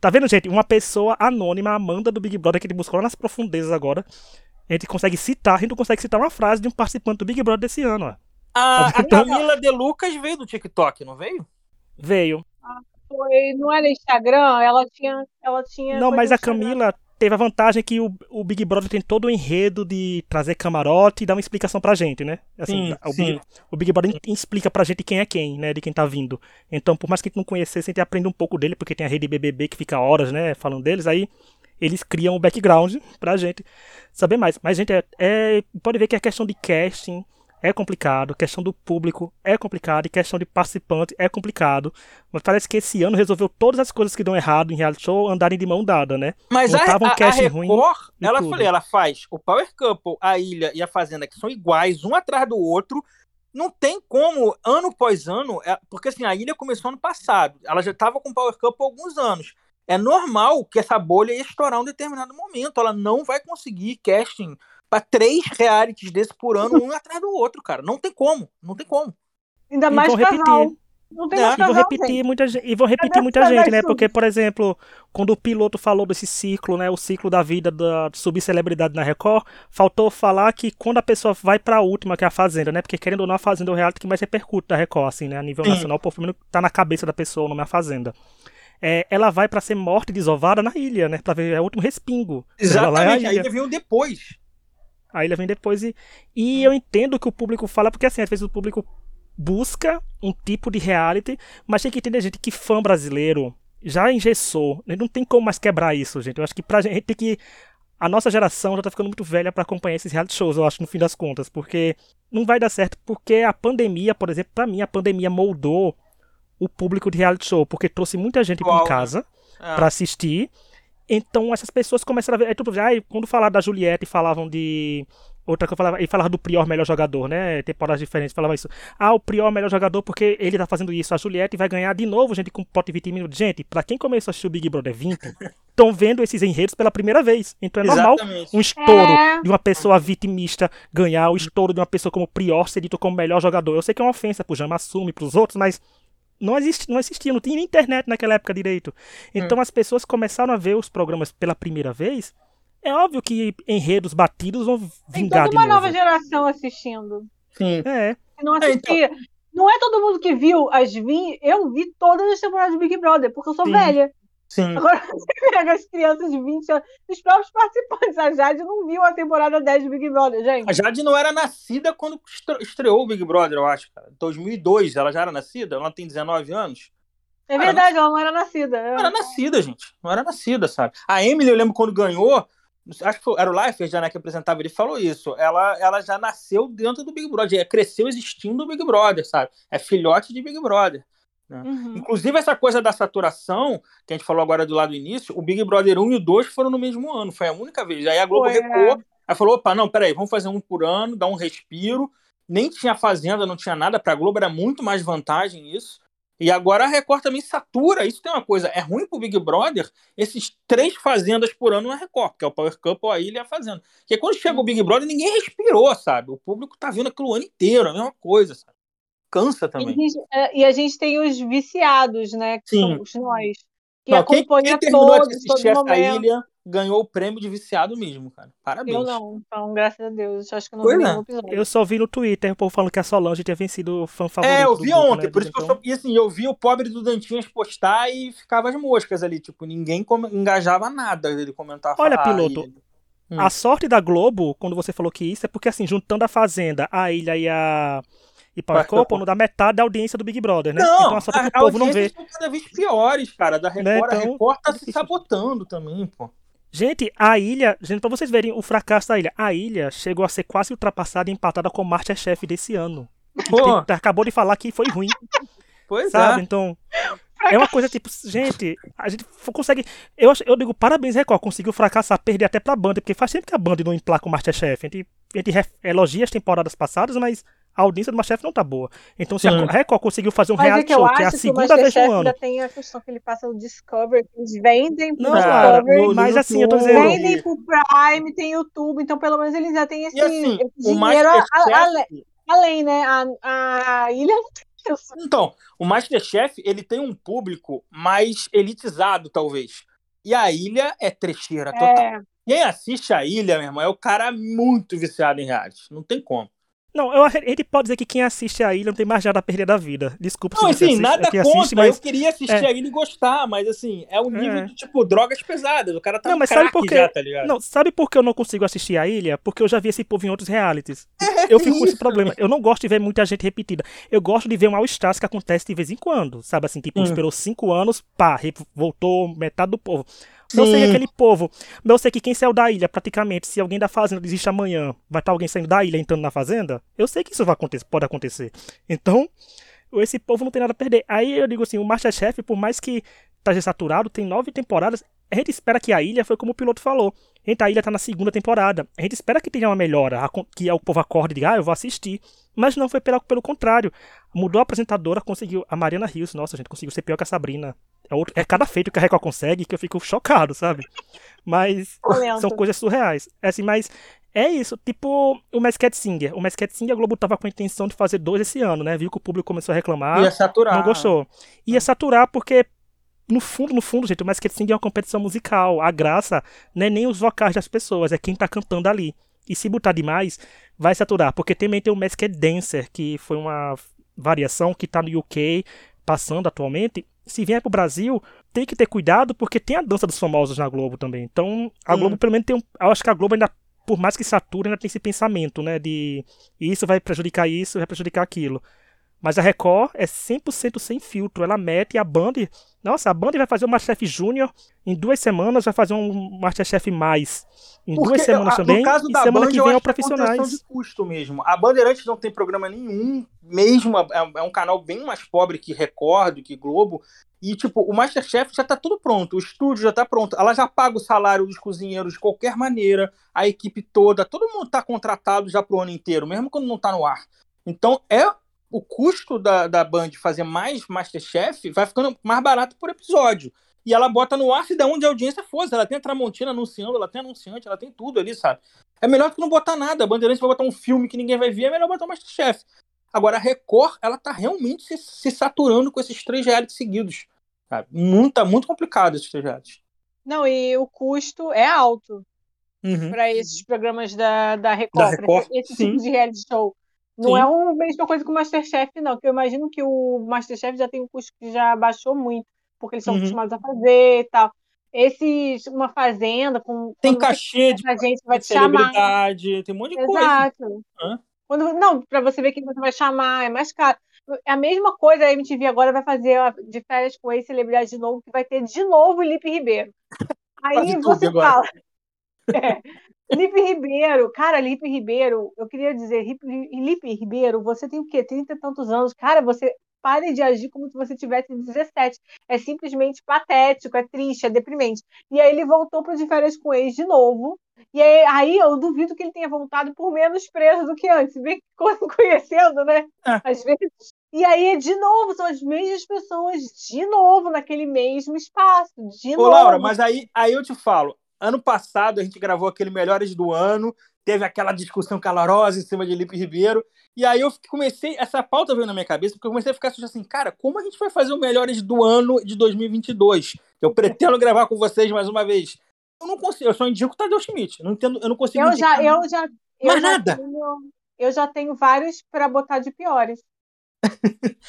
tá vendo, gente? Uma pessoa anônima, Amanda do Big Brother, que ele buscou lá nas profundezas agora, a gente consegue citar, a gente não consegue citar uma frase de um participante do Big Brother desse ano, ó. A, a Camila De Lucas veio do TikTok, não veio? Veio. Ah, foi, não era Instagram, ela tinha, ela tinha. Não, mas a Camila teve a vantagem que o, o Big Brother tem todo o enredo de trazer camarote e dar uma explicação pra gente, né? Assim, sim, o, sim. Big, o, Big, Brother explica pra gente quem é quem, né? De quem tá vindo. Então, por mais que a gente não conhecesse, a gente aprende um pouco dele, porque tem a rede BBB que fica horas, né? Falando deles, aí eles criam o background pra gente saber mais. Mas, gente, é, é, pode ver que é questão de casting é complicado, questão do público é complicado e questão de participante é complicado. Mas parece que esse ano resolveu todas as coisas que dão errado em reality show andarem de mão dada, né? Mas a, um a, a Record, ruim ela, falei, ela faz o Power Couple, a Ilha e a Fazenda, que são iguais, um atrás do outro. Não tem como, ano após ano, é, porque assim, a Ilha começou ano passado, ela já estava com o Power Couple há alguns anos. É normal que essa bolha ia estourar em um determinado momento. Ela não vai conseguir casting para três realities desse por ano, um atrás do outro, cara. Não tem como, não tem como. Ainda mais casal. Repetir. Não tem é, e vou repetir muita e vou repetir muita gente, né? Porque, por exemplo, quando o piloto falou desse ciclo, né? O ciclo da vida da subcelebridade na Record, faltou falar que quando a pessoa vai pra última, que é a Fazenda, né? Porque querendo ou não, a Fazenda é o reality que mais repercute da Record, assim, né? A nível Sim. nacional, por menos tá na cabeça da pessoa, o nome é a Fazenda. É, ela vai para ser morta e desovada na ilha, né? Pra ver é o último respingo. Exatamente, a ilha veio depois. A ilha vem depois e, e eu entendo que o público fala, porque assim, às vezes o público busca um tipo de reality, mas tem que entender, gente, que fã brasileiro já engessou. Não tem como mais quebrar isso, gente. Eu acho que pra gente, a gente tem que. A nossa geração já tá ficando muito velha para acompanhar esses reality shows, eu acho, no fim das contas. Porque não vai dar certo, porque a pandemia, por exemplo, para mim, a pandemia moldou o público de reality show, porque trouxe muita gente para casa é. para assistir. Então essas pessoas começaram a ver. É, tudo, ah, quando falaram da Juliette falavam de. Outra que eu falava, e falava do Prior melhor jogador, né? Temporadas diferentes, falava isso. Ah, o Prior melhor jogador porque ele tá fazendo isso. A Juliette vai ganhar de novo, gente, com pote 20 minutos. Gente, pra quem começou a assistir o Big Brother 20, estão vendo esses enredos pela primeira vez. Então é normal Exatamente. um estouro é. de uma pessoa vitimista ganhar, o estouro de uma pessoa como Prior ser dito como melhor jogador. Eu sei que é uma ofensa pro Jama Assume, pros outros, mas não, existe, não existia, não tinha nem internet naquela época direito. Então hum. as pessoas começaram a ver os programas pela primeira vez. É óbvio que enredos batidos vão vingar Tem toda uma nova geração assistindo. Sim. É. Não assistia. É, então... Não é todo mundo que viu as 20. Eu vi todas as temporadas do Big Brother, porque eu sou Sim. velha. Sim. Agora você pega as crianças de 20 anos, os próprios participantes. A Jade não viu a temporada 10 do Big Brother, gente. A Jade não era nascida quando estreou o Big Brother, eu acho, cara. 2002, ela já era nascida? Ela tem 19 anos? É verdade, ela não era nascida. Não era nascida, gente. Não era nascida, sabe? A Emily, eu lembro quando ganhou, acho que foi, era o Life já né, que apresentava, ele falou isso. Ela, ela já nasceu dentro do Big Brother, cresceu existindo o Big Brother, sabe? É filhote de Big Brother. Né? Uhum. Inclusive, essa coisa da saturação, que a gente falou agora do lado do início, o Big Brother 1 e o 2 foram no mesmo ano, foi a única vez. Aí a Globo foi, recuou, é. aí falou: opa, não, peraí, vamos fazer um por ano, dar um respiro. Nem tinha Fazenda, não tinha nada, para a Globo era muito mais vantagem isso. E agora a Record também satura. Isso tem uma coisa, é ruim pro Big Brother esses três fazendas por ano na Record, que é o Power Cup, a Ilha e a Fazenda. Porque quando chega o Big Brother, ninguém respirou, sabe? O público tá vendo aquilo o ano inteiro, a mesma coisa, sabe? Cansa também. E a gente, é, e a gente tem os viciados, né? Que Sim. somos nós. Que não, acompanha quem, quem todos, de assistir essa ilha ganhou o prêmio de viciado mesmo, cara. Parabéns. Eu não, então, graças a Deus. Acho que não vi nenhum episódio. Eu só vi no Twitter o povo falando que a Solange tinha vencido o fã favorito. É, eu vi grupo, ontem, né? por isso então... que eu então só. E assim, eu vi o pobre do Dantinhas postar e ficava as moscas ali. Tipo, ninguém com... engajava nada ele comentar. Olha, piloto. Hum. A sorte da Globo, quando você falou que isso, é porque assim, juntando a Fazenda, a ilha e a e Power Couple não dá metade da audiência do Big Brother, né? Não, então a, a, que o povo não vê. São cada vez piores, cara. Da Record, né? então, a Record tá se sabotando também, pô. Gente, a ilha, gente, pra vocês verem o fracasso da ilha, a ilha chegou a ser quase ultrapassada e empatada com o Masterchef desse ano. Pô. Que acabou de falar que foi ruim. Pois sabe? é. Então, é uma coisa tipo, gente, a gente consegue. Eu, eu digo parabéns, Record, conseguiu fracassar, perder até pra Band, porque faz tempo que a Band não emplaca o Masterchef. A gente, a gente elogia as temporadas passadas, mas a audiência do Masterchef não tá boa. Então, se a Record conseguiu fazer um Mas reality é show, que é a segunda vez no ano. ainda tem a questão que ele passa o Discovery, que eles vendem pro não, Discovery. No, mas assim, eu tô dizendo. Vendem pro Prime, tem YouTube, então pelo menos eles já têm esse, assim, esse dinheiro além, além, né? A, a ilha não tem isso. Então, o Masterchef, ele tem um público mais elitizado, talvez. E a ilha é trecheira é, total. Quem assiste a ilha, meu irmão, é o cara muito viciado em reality. Não tem como. Não, eu, ele pode dizer que quem assiste a ilha não tem mais nada a perder da vida. Desculpa não, se assim, nada contra. Assiste, mas... Eu queria assistir é. a ilha e gostar, mas assim, é o nível é. de, tipo, drogas pesadas. O cara tá não, mas sabe por quê? Já, tá ligado? Não, sabe por que eu não consigo assistir a ilha? Porque eu já vi esse povo em outros realities. É, eu fico com esse problema. Eu não gosto de ver muita gente repetida. Eu gosto de ver um all-stars que acontece de vez em quando. Sabe assim, tipo, hum. esperou cinco anos, pá, voltou metade do povo. Não sei aquele povo. Eu sei que quem saiu da ilha, praticamente, se alguém da fazenda desiste amanhã, vai estar alguém saindo da ilha entrando na fazenda? Eu sei que isso vai acontecer, pode acontecer. Então, esse povo não tem nada a perder. Aí eu digo assim, o Masterchef, por mais que esteja saturado, tem nove temporadas. A gente espera que a ilha, foi como o piloto falou. Gente, a ilha tá na segunda temporada. A gente espera que tenha uma melhora, que o povo acorde e diga, ah, eu vou assistir. Mas não foi pelo, pelo contrário. Mudou a apresentadora, conseguiu. A Mariana Rios, nossa, gente, conseguiu ser pior que a Sabrina. É, outro, é cada feito que a Record consegue que eu fico chocado, sabe? Mas são coisas surreais. É assim, mas é isso, tipo o Masked Singer. O Masked Singer, a Globo tava com a intenção de fazer dois esse ano, né? Viu que o público começou a reclamar. Ia saturar. Não gostou. Ia saturar porque, no fundo, no fundo, gente, o Masked Singer é uma competição musical. A graça não é nem os vocais das pessoas, é quem tá cantando ali. E se botar demais, vai saturar. Porque também tem o Masked Dancer, que foi uma variação que tá no UK, passando atualmente se vier pro Brasil, tem que ter cuidado, porque tem a dança dos famosos na Globo também. Então, a Globo, pelo menos, tem um. Eu acho que a Globo ainda, por mais que sature, ainda tem esse pensamento, né? De isso vai prejudicar isso, vai prejudicar aquilo. Mas a Record é 100% sem filtro. Ela mete a Band. Nossa, a Band vai fazer o Masterchef Júnior em duas semanas, vai fazer um Masterchef mais em Porque, duas semanas a, também. No caso da semana Band, que vem é o profissionais. É de custo mesmo. A Bandeirantes não tem programa nenhum, mesmo. É, é, um canal bem mais pobre que Record, que Globo. E, tipo, o Masterchef já tá tudo pronto, o estúdio já tá pronto. Ela já paga o salário dos cozinheiros de qualquer maneira, a equipe toda, todo mundo tá contratado já pro ano inteiro, mesmo quando não tá no ar. Então, é o custo da, da Band fazer mais Masterchef vai ficando mais barato por episódio. E ela bota no ar se da onde a audiência fosse. Ela tem a Tramontina anunciando, ela tem anunciante, ela tem tudo ali, sabe? É melhor que não botar nada. A Bandeirantes vai botar um filme que ninguém vai ver, é melhor botar o Masterchef. Agora, a Record, ela tá realmente se, se saturando com esses três reais seguidos. Sabe? Muito, tá muito complicado esses três reais. Não, e o custo é alto uhum. para esses programas da, da Record, da Record esse sim. tipo de reality show. Não Sim. é a mesma coisa que o Masterchef, não, que eu imagino que o Masterchef já tem um custo que já baixou muito, porque eles são uhum. acostumados a fazer e tal. Esse, uma fazenda com. Tem cachê de gente vai te chamar. tem um monte de Exato. coisa. Exato. Quando, não, para você ver quem você vai chamar, é mais caro. É a mesma coisa, a MTV agora vai fazer de férias com ex-celebridade de novo, que vai ter de novo o Lipe Ribeiro. Aí você fala. É, Lipe Ribeiro, cara, Lipe Ribeiro, eu queria dizer, Lipe Ribeiro, você tem o quê? 30 e tantos anos. Cara, você pare de agir como se você tivesse 17. É simplesmente patético, é triste, é deprimente. E aí ele voltou para de férias com ex de novo. E aí, aí, eu duvido que ele tenha voltado por menos preso do que antes. Bem conhecendo, né? É. Às vezes. E aí, de novo, são as mesmas pessoas, de novo, naquele mesmo espaço. De Ô, novo. Laura, mas aí, aí eu te falo, Ano passado a gente gravou aquele Melhores do Ano, teve aquela discussão calorosa em cima de Lipe Ribeiro. E aí eu comecei, essa pauta veio na minha cabeça, porque eu comecei a ficar assim, cara, como a gente vai fazer o Melhores do Ano de 2022? Eu pretendo gravar com vocês mais uma vez. Eu não consigo, eu só indico o Tadeu Schmidt. Não entendo, eu não consigo. Eu já, eu já, eu mais já nada. Tenho, eu já tenho vários para botar de piores.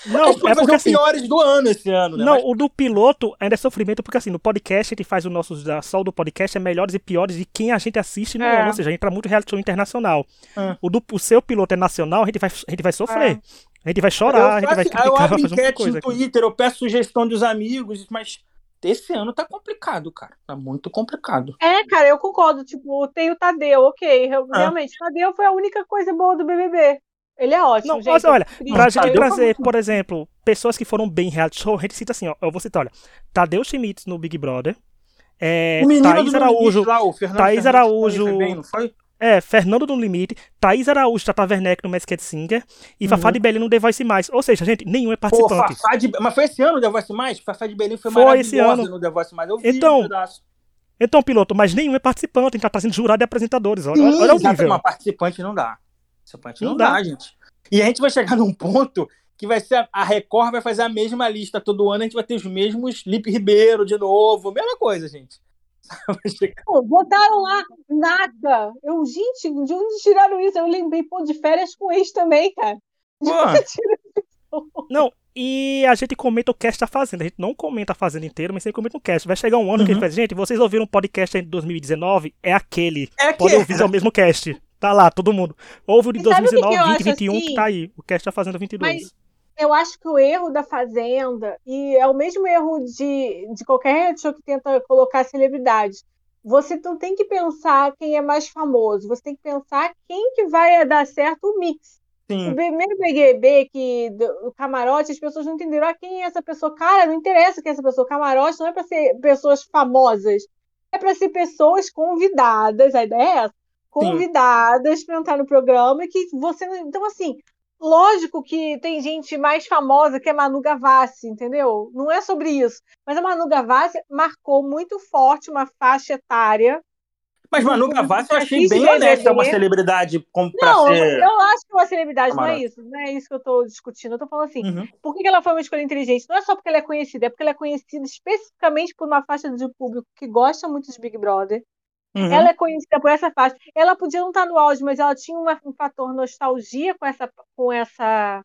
Não, é porque assim, piores do ano esse ano, né? Não, Mas... o do piloto ainda é sofrimento, porque assim, no podcast a gente faz o nosso só do podcast é melhores e piores de quem a gente assiste no é. ano, ou seja, a gente tá muito reality show internacional. É. O, do, o seu piloto é nacional, a gente vai, a gente vai sofrer. É. A gente vai chorar, eu a gente vai criticar, eu abro enquete coisa no Twitter, aqui. eu peço sugestão dos amigos, mas esse ano tá complicado, cara. Tá muito complicado. É, cara, eu concordo. Tipo, tem o Tadeu, ok. Ah. Realmente, Tadeu foi a única coisa boa do BBB. Ele é ótimo, não, gente. Mas, olha, pra gente trazer, por exemplo, pessoas que foram bem reality show, a gente cita assim, ó, eu vou citar, olha, Tadeu Schmitz no Big Brother, é, o Thaís Araújo, lá, o Fernando Thaís Araújo, bem, não foi? É, Fernando no Limite, Thaís Araújo, Tata Werneck no Masked Singer e uhum. Fafá de Belém no The Voice Mais. Ou seja, gente, nenhum é participante. Pô, de... Mas foi esse ano o The Voice Mais? Fafá de Belém foi, foi esse ano. no The Voice Mais. Eu vi então, então, piloto, mas nenhum é participante, a gente tá trazendo jurado de apresentadores. Olha, Sim, olha o nível. Uma participante não dá. Participante não, não dá, dá, gente. E a gente vai chegar num ponto que vai ser a Record vai fazer a mesma lista todo ano, a gente vai ter os mesmos Lipe Ribeiro de novo, mesma coisa, gente. Pô, botaram lá nada. Eu, gente, de onde tiraram isso? Eu lembrei, pô, de férias com ex também, cara. Não, e a gente comenta o cast da Fazenda. A gente não comenta a Fazenda inteira, mas sempre comenta o cast. Vai chegar um ano uhum. que a gente faz, gente, vocês ouviram um podcast em 2019? É aquele. É Pode ouvir, é o mesmo cast. Tá lá, todo mundo. Ouve o de 2019, 2021, assim? que tá aí. O cast da Fazenda 22. Mas eu acho que o erro da Fazenda, e é o mesmo erro de, de qualquer show que tenta colocar celebridades, você não tem que pensar quem é mais famoso, você tem que pensar quem que vai dar certo o mix. Sim. O primeiro BGB que do, o camarote, as pessoas não entenderam ah, quem é essa pessoa. Cara, não interessa quem é essa pessoa. Camarote não é para ser pessoas famosas, é para ser pessoas convidadas. A ideia é essa convidadas para entrar no programa e que você não. Então, assim, lógico que tem gente mais famosa que é Manu Gavassi, entendeu? Não é sobre isso. Mas a Manu Gavassi marcou muito forte uma faixa etária mas Manu Gavassi eu achei bem honesta, uma celebridade como Não, ser... eu acho que uma celebridade não é isso, não é isso que eu estou discutindo. Eu estou falando assim, uhum. por que ela foi uma escolha inteligente? Não é só porque ela é conhecida, é porque ela é conhecida especificamente por uma faixa de público que gosta muito de Big Brother. Uhum. Ela é conhecida por essa faixa. Ela podia não estar no auge, mas ela tinha uma, um fator nostalgia com essa, com essa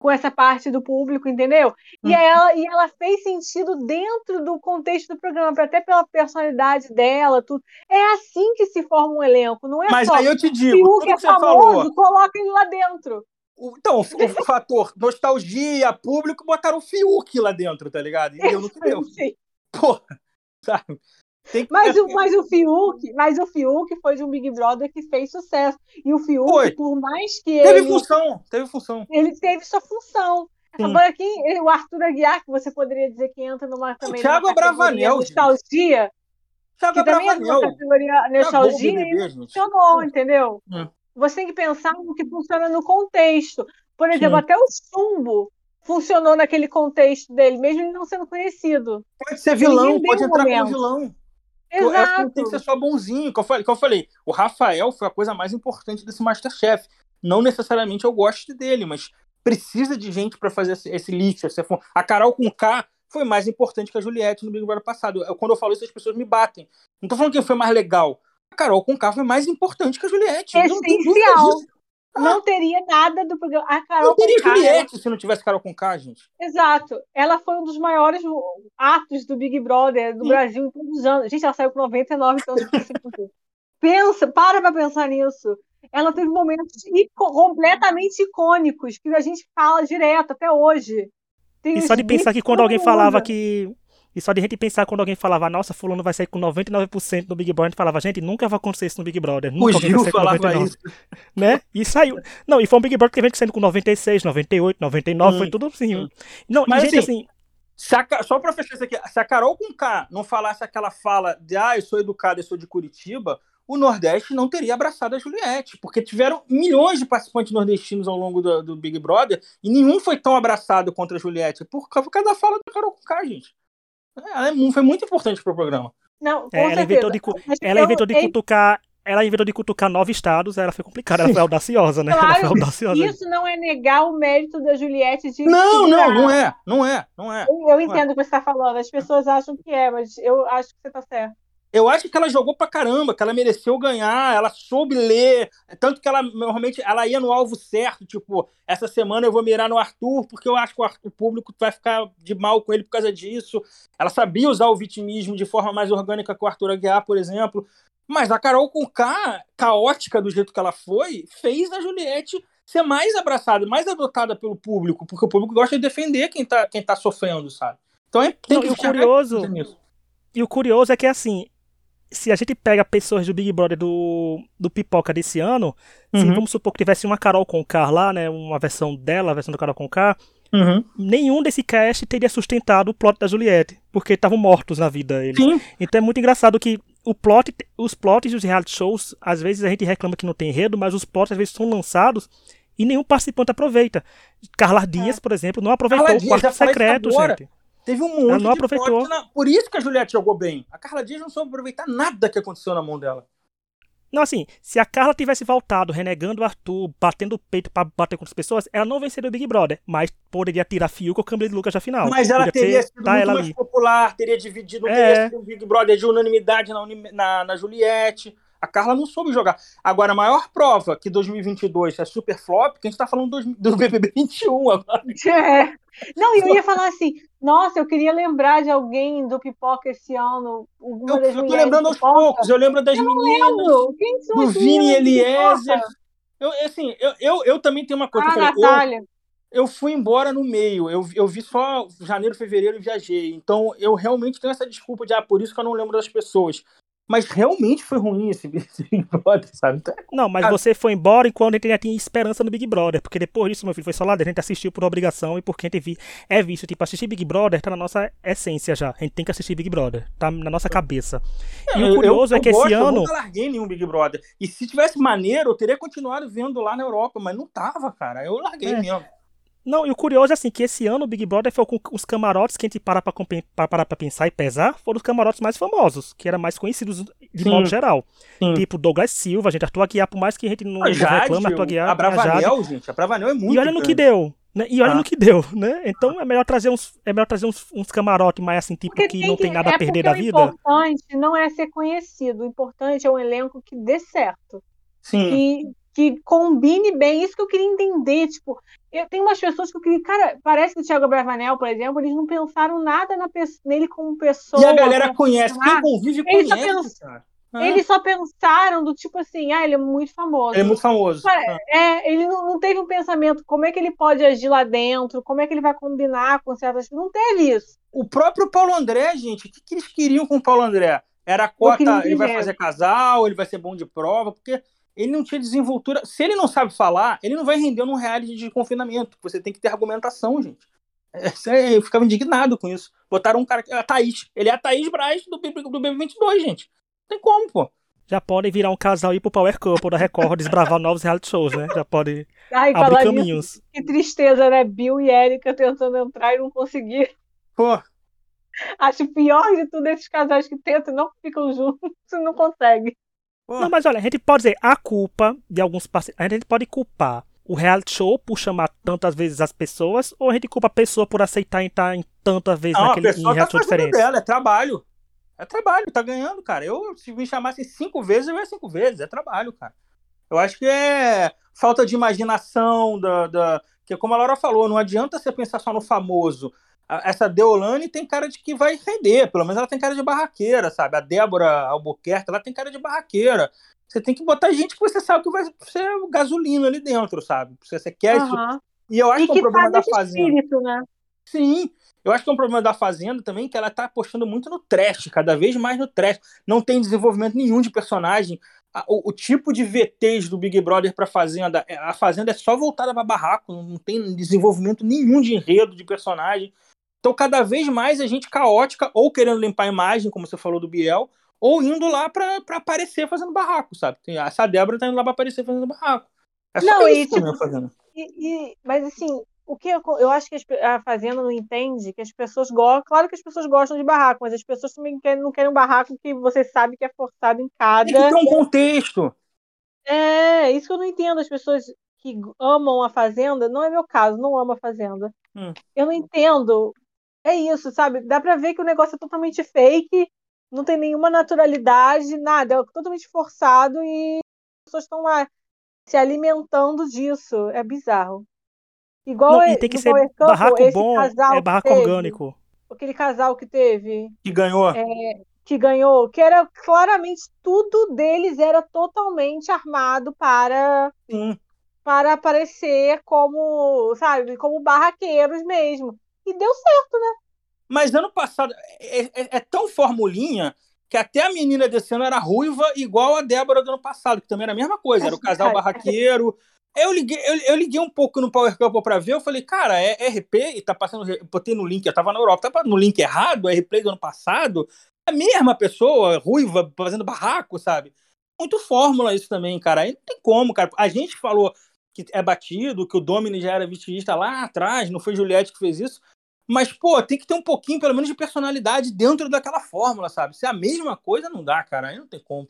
com essa parte do público, entendeu? E, uhum. ela, e ela fez sentido dentro do contexto do programa, até pela personalidade dela, tudo. É assim que se forma um elenco, não é Mas só aí eu te digo, tudo que, é você famoso, falou, coloca ele lá dentro. Então, o fator nostalgia, público, botaram o Fiuk lá dentro, tá ligado? E deu no que deu. Porra, sabe? Mas, o, mas o Fiuk, mas o Fiuk foi de um Big Brother que fez sucesso. E o Fiuk, foi. por mais que teve ele. Teve função, teve função. Ele teve sua função. Sim. Agora aqui, o Arthur Aguiar, que você poderia dizer que entra numa também. O Thiago Abravanel. Nostalgia. Thiago que também entra numa categoria nostalgia e funcionou, entendeu? Hum. Você tem que pensar no que funciona no contexto. Por exemplo, Sim. até o Chumbo funcionou naquele contexto dele, mesmo ele não sendo conhecido. Pode ser vilão, pode entrar como vilão. Exato. Tem que ser só bonzinho. Que eu, falei, que eu falei, o Rafael foi a coisa mais importante desse Masterchef. Não necessariamente eu gosto dele, mas precisa de gente para fazer esse, esse lixo. Esse, a Carol com K foi mais importante que a Juliette no Big Brother passado. Eu, quando eu falo isso, as pessoas me batem. Não tô falando quem foi mais legal. A Carol com K foi mais importante que a Juliette. Essencial. Ah. Não teria nada do programa. A Carol não teria Juliette ela... se não tivesse Carol com K, gente. Exato. Ela foi um dos maiores atos do Big Brother do Sim. Brasil em todos os anos. Gente, ela saiu com 99, então Pensa, para pra pensar nisso. Ela teve momentos completamente icônicos que a gente fala direto até hoje. Tem e só de pensar que quando alguém falava que e só de gente pensar quando alguém falava, nossa, fulano vai sair com 99% no Big Brother, a gente falava, gente, nunca vai acontecer isso no Big Brother. Nunca o Gil falava isso. Né? E saiu. Não, e foi um Big Brother que vem saindo com 96, 98, 99, hum, foi tudo assim. Hum. Não, Mas, gente, assim... assim a, só pra fechar isso aqui, se a Carol com K não falasse aquela fala de, ah, eu sou educada, eu sou de Curitiba, o Nordeste não teria abraçado a Juliette, porque tiveram milhões de participantes nordestinos ao longo do, do Big Brother e nenhum foi tão abraçado contra a Juliette, por causa da fala da Carol com K, gente. Ela é foi muito importante pro programa. Não, é, ela inventou de, ela inventou de cutucar. Ela inventou de cutucar nove estados, ela foi complicada, ela foi audaciosa, né? Claro, audaciosa. Isso não é negar o mérito da Juliette de. Não, não, não é, não é, não é. Eu, eu entendo o que você está falando, as pessoas acham que é, mas eu acho que você está certo. Eu acho que ela jogou pra caramba, que ela mereceu ganhar, ela soube ler, tanto que ela normalmente ela ia no alvo certo, tipo, essa semana eu vou mirar no Arthur, porque eu acho que o, público vai ficar de mal com ele por causa disso. Ela sabia usar o vitimismo de forma mais orgânica que o Arthur Aguiar, por exemplo. Mas a Carol com K, caótica do jeito que ela foi, fez a Juliette ser mais abraçada, mais adotada pelo público, porque o público gosta de defender quem tá, quem tá sofrendo, sabe? Então é, tem Não, que o curioso E o curioso é que assim, se a gente pega pessoas do Big Brother do, do Pipoca desse ano, uhum. se vamos supor que tivesse uma Carol Conká lá, né, uma versão dela, a versão da Carol Conká, uhum. nenhum desse cast teria sustentado o plot da Juliette, porque estavam mortos na vida eles. Sim. Então é muito engraçado que o plot, os plots dos reality shows, às vezes a gente reclama que não tem enredo, mas os plots às vezes são lançados e nenhum participante aproveita. Carla Dias, é. por exemplo, não aproveitou Carla o quarto secreto, gente. Teve um monte não aproveitou. Na... Por isso que a Juliette jogou bem. A Carla Dias não soube aproveitar nada que aconteceu na mão dela. Não, assim, se a Carla tivesse voltado renegando o Arthur, batendo o peito pra bater com as pessoas, ela não venceria o Big Brother, mas poderia tirar fio com o Câmbio de Lucas na final. Mas ela teria sido tá muito mais ali. popular, teria dividido, é. teria sido um Big Brother de unanimidade na, na, na Juliette. A Carla não soube jogar. Agora, a maior prova que 2022 é super flop, que a gente tá falando do, do BBB 21 agora. É. Não, eu ia falar assim, nossa, eu queria lembrar de alguém do Pipoca esse ano. Eu, eu tô lembrando aos poucos, eu lembro das eu meninas, do Vini Eliezer. Eu, assim, eu, eu, eu também tenho uma coisa. Ah, eu, falei, Natália. Eu, eu fui embora no meio, eu, eu vi só janeiro, fevereiro e viajei. Então, eu realmente tenho essa desculpa de, ah, por isso que eu não lembro das pessoas. Mas realmente foi ruim esse, esse Big Brother, sabe? Então, não, mas você foi embora enquanto a gente já tinha esperança no Big Brother. Porque depois disso, meu filho, foi só lá A gente assistiu por obrigação e porque a gente vi, é visto. Tipo, assistir Big Brother tá na nossa essência já. A gente tem que assistir Big Brother. Tá na nossa cabeça. É, e o curioso eu, é que gosto, esse ano. Eu nunca larguei nenhum Big Brother. E se tivesse maneiro, eu teria continuado vendo lá na Europa. Mas não tava, cara. Eu larguei é. mesmo. Não, e o curioso é assim, que esse ano o Big Brother foi com os camarotes que a gente para pra, pra, para pra pensar e pesar, foram os camarotes mais famosos, que eram mais conhecidos de Sim. modo geral. Sim. Tipo Douglas Silva, gente, Arthur Aguiar, por mais que a gente não, a Jade, reclame, Arthur Aguiar... A Bravanel, gente, a Bravanel é muito E olha no que deu, né? E olha ah. no que deu, né? Então é melhor trazer uns, é melhor trazer uns, uns camarotes mais assim, tipo, que não tem nada é a perder da vida. O importante não é ser conhecido, o importante é um elenco que dê certo. Sim. Que, combine bem. Isso que eu queria entender. Tipo, eu tenho umas pessoas que eu queria. Cara, parece que o Thiago Bravanel, por exemplo, eles não pensaram nada na, nele como pessoa. E a galera conhece, quem convive eles conhece, só cara. Ah. Eles só pensaram do tipo assim, ah, ele é muito famoso. Ele é muito famoso. Ah. É, ele não, não, teve um pensamento, como é que ele pode agir lá dentro, como é que ele vai combinar com certas coisas. Não teve isso. O próprio Paulo André, gente, o que, que eles queriam com o Paulo André? Era a cota, ele vai fazer casal, ele vai ser bom de prova, porque ele não tinha desenvoltura. Se ele não sabe falar, ele não vai render num reality de confinamento. Você tem que ter argumentação, gente. É, eu ficava indignado com isso. Botaram um cara. A Thaís. Ele é a Thaís Braz do, do BB22, gente. Não tem como, pô. Já podem virar um casal e ir pro Power Couple da Record, desbravar novos reality shows, né? Já podem abrir caminhos. Isso, que tristeza, né? Bill e Erika tentando entrar e não conseguiram. Pô. Acho pior de tudo esses casais que tentam e não ficam juntos e não conseguem. Não, mas olha, a gente pode dizer a culpa de alguns parceiros. A gente pode culpar o reality show por chamar tantas vezes as pessoas, ou a gente culpa a pessoa por aceitar entrar em tantas vezes não, naquele a pessoa em reality tá show diferente. dela, é trabalho. É trabalho, tá ganhando, cara. Eu, se me chamassem cinco vezes, eu ia cinco vezes. É trabalho, cara. Eu acho que é falta de imaginação, da, da... que como a Laura falou, não adianta você pensar só no famoso essa Deolane tem cara de que vai render, pelo menos ela tem cara de barraqueira, sabe? A Débora Albuquerque, ela tem cara de barraqueira. Você tem que botar gente que você sabe que vai ser gasolina ali dentro, sabe? Se você quer uhum. isso. E eu acho e que, é um problema da Fazenda. Espírito, né? Sim. Eu acho que é um problema da Fazenda também que ela tá apostando muito no trash, cada vez mais no trash. Não tem desenvolvimento nenhum de personagem. O, o tipo de VTs do Big Brother pra Fazenda, é, a Fazenda é só voltada para barraco, não tem desenvolvimento nenhum de enredo de personagem. Então, cada vez mais a gente caótica, ou querendo limpar a imagem, como você falou do Biel, ou indo lá para aparecer fazendo barraco, sabe? Essa Débora tá indo lá para aparecer fazendo barraco. É só não, isso e, tipo, fazendo. E, e, mas assim, o que eu, eu acho que a Fazenda não entende que as pessoas gostam. Claro que as pessoas gostam de barraco, mas as pessoas também querem, não querem um barraco que você sabe que é forçado em cada. Tem que ter um contexto. É, isso que eu não entendo. As pessoas que amam a Fazenda, não é meu caso, não amo a Fazenda. Hum. Eu não entendo é isso, sabe? Dá pra ver que o negócio é totalmente fake, não tem nenhuma naturalidade, nada, é totalmente forçado e as pessoas estão lá se alimentando disso. É bizarro. Igual não, e tem que ser Campo, barraco bom, é barraco teve, orgânico. Aquele casal que teve. Que ganhou. É, que ganhou, que era claramente tudo deles era totalmente armado para Sim. para aparecer como, sabe, como barraqueiros mesmo. E deu certo, né? Mas ano passado é, é, é, tão formulinha que até a menina desse ano era ruiva, igual a Débora do ano passado, que também era a mesma coisa, era o casal barraqueiro. Eu liguei, eu, eu, liguei um pouco no Power Couple pra ver, eu falei, cara, é RP e tá passando. Botei no link, eu tava na Europa, tava no link errado, é replay do ano passado. A mesma pessoa, ruiva, fazendo barraco, sabe? Muito fórmula isso também, cara. Aí não tem como, cara. A gente falou que é batido, que o Domini já era vitista lá atrás, não foi Juliette que fez isso. Mas, pô, tem que ter um pouquinho, pelo menos, de personalidade dentro daquela fórmula, sabe? Se é a mesma coisa, não dá, cara. Aí não tem como.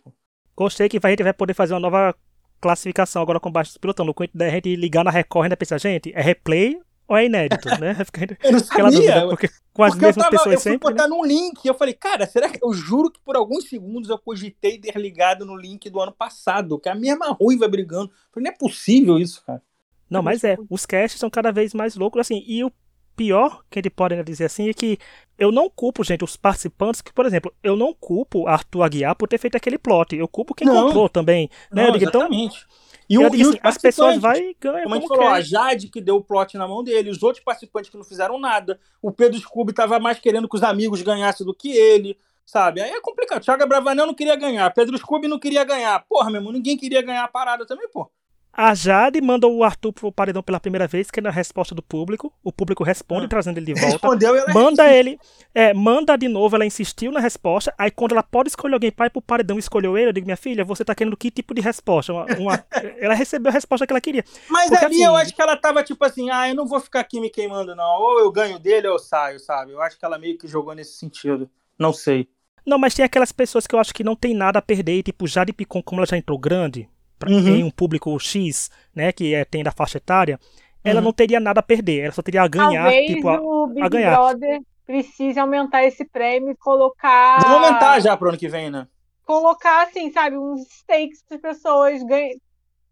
Gostei que a gente vai poder fazer uma nova classificação agora com baixo pilotão. No quanto da gente ligar na Record ainda pensar, gente, é replay ou é inédito, né? eu não sabia. Dúvida, porque com as porque mesmas tava, pessoas eu fui sempre. botar né? num link e eu falei, cara, será que. Eu juro que por alguns segundos eu cogitei ter ligado no link do ano passado, que é a mesma ruiva brigando. Eu falei, não é possível isso, cara. Não, mas é. Os casts são cada vez mais loucos, assim. E o pior que gente pode dizer assim é que eu não culpo, gente, os participantes, que, por exemplo, eu não culpo Arthur Aguiar por ter feito aquele plot. Eu culpo quem não, comprou também. Né? Não, digo, então, exatamente. E, o, digo, assim, as pessoas vai e ganham. Como a gente falou, quer. a Jade que deu o plot na mão dele, os outros participantes que não fizeram nada. O Pedro Scooby tava mais querendo que os amigos ganhassem do que ele. Sabe? Aí é complicado. Thiago Bravanel não queria ganhar. Pedro Scooby não queria ganhar. Porra, meu irmão, ninguém queria ganhar a parada também, pô. A Jade manda o Arthur pro paredão pela primeira vez, que é na resposta do público. O público responde, ah. trazendo ele de volta. Respondeu ela Manda ele. É, manda de novo, ela insistiu na resposta. Aí quando ela pode escolher alguém para ir pro paredão escolheu ele, eu digo, minha filha, você tá querendo que tipo de resposta? Uma, uma... ela recebeu a resposta que ela queria. Mas Porque, ali assim, eu acho que ela tava tipo assim, ah, eu não vou ficar aqui me queimando, não. Ou eu ganho dele ou eu saio, sabe? Eu acho que ela meio que jogou nesse sentido. Não sei. Não, mas tem aquelas pessoas que eu acho que não tem nada a perder, tipo Jade Picon, como ela já entrou grande, pra, uhum. em um público X, né, que é, tem da faixa etária, ela uhum. não teria nada a perder, ela só teria a ganhar, Talvez tipo, a, o Big a ganhar. Brother precise aumentar esse prêmio e colocar. Vamos aumentar já pro ano que vem, né? Colocar, assim, sabe, uns stakes para as pessoas ganhem.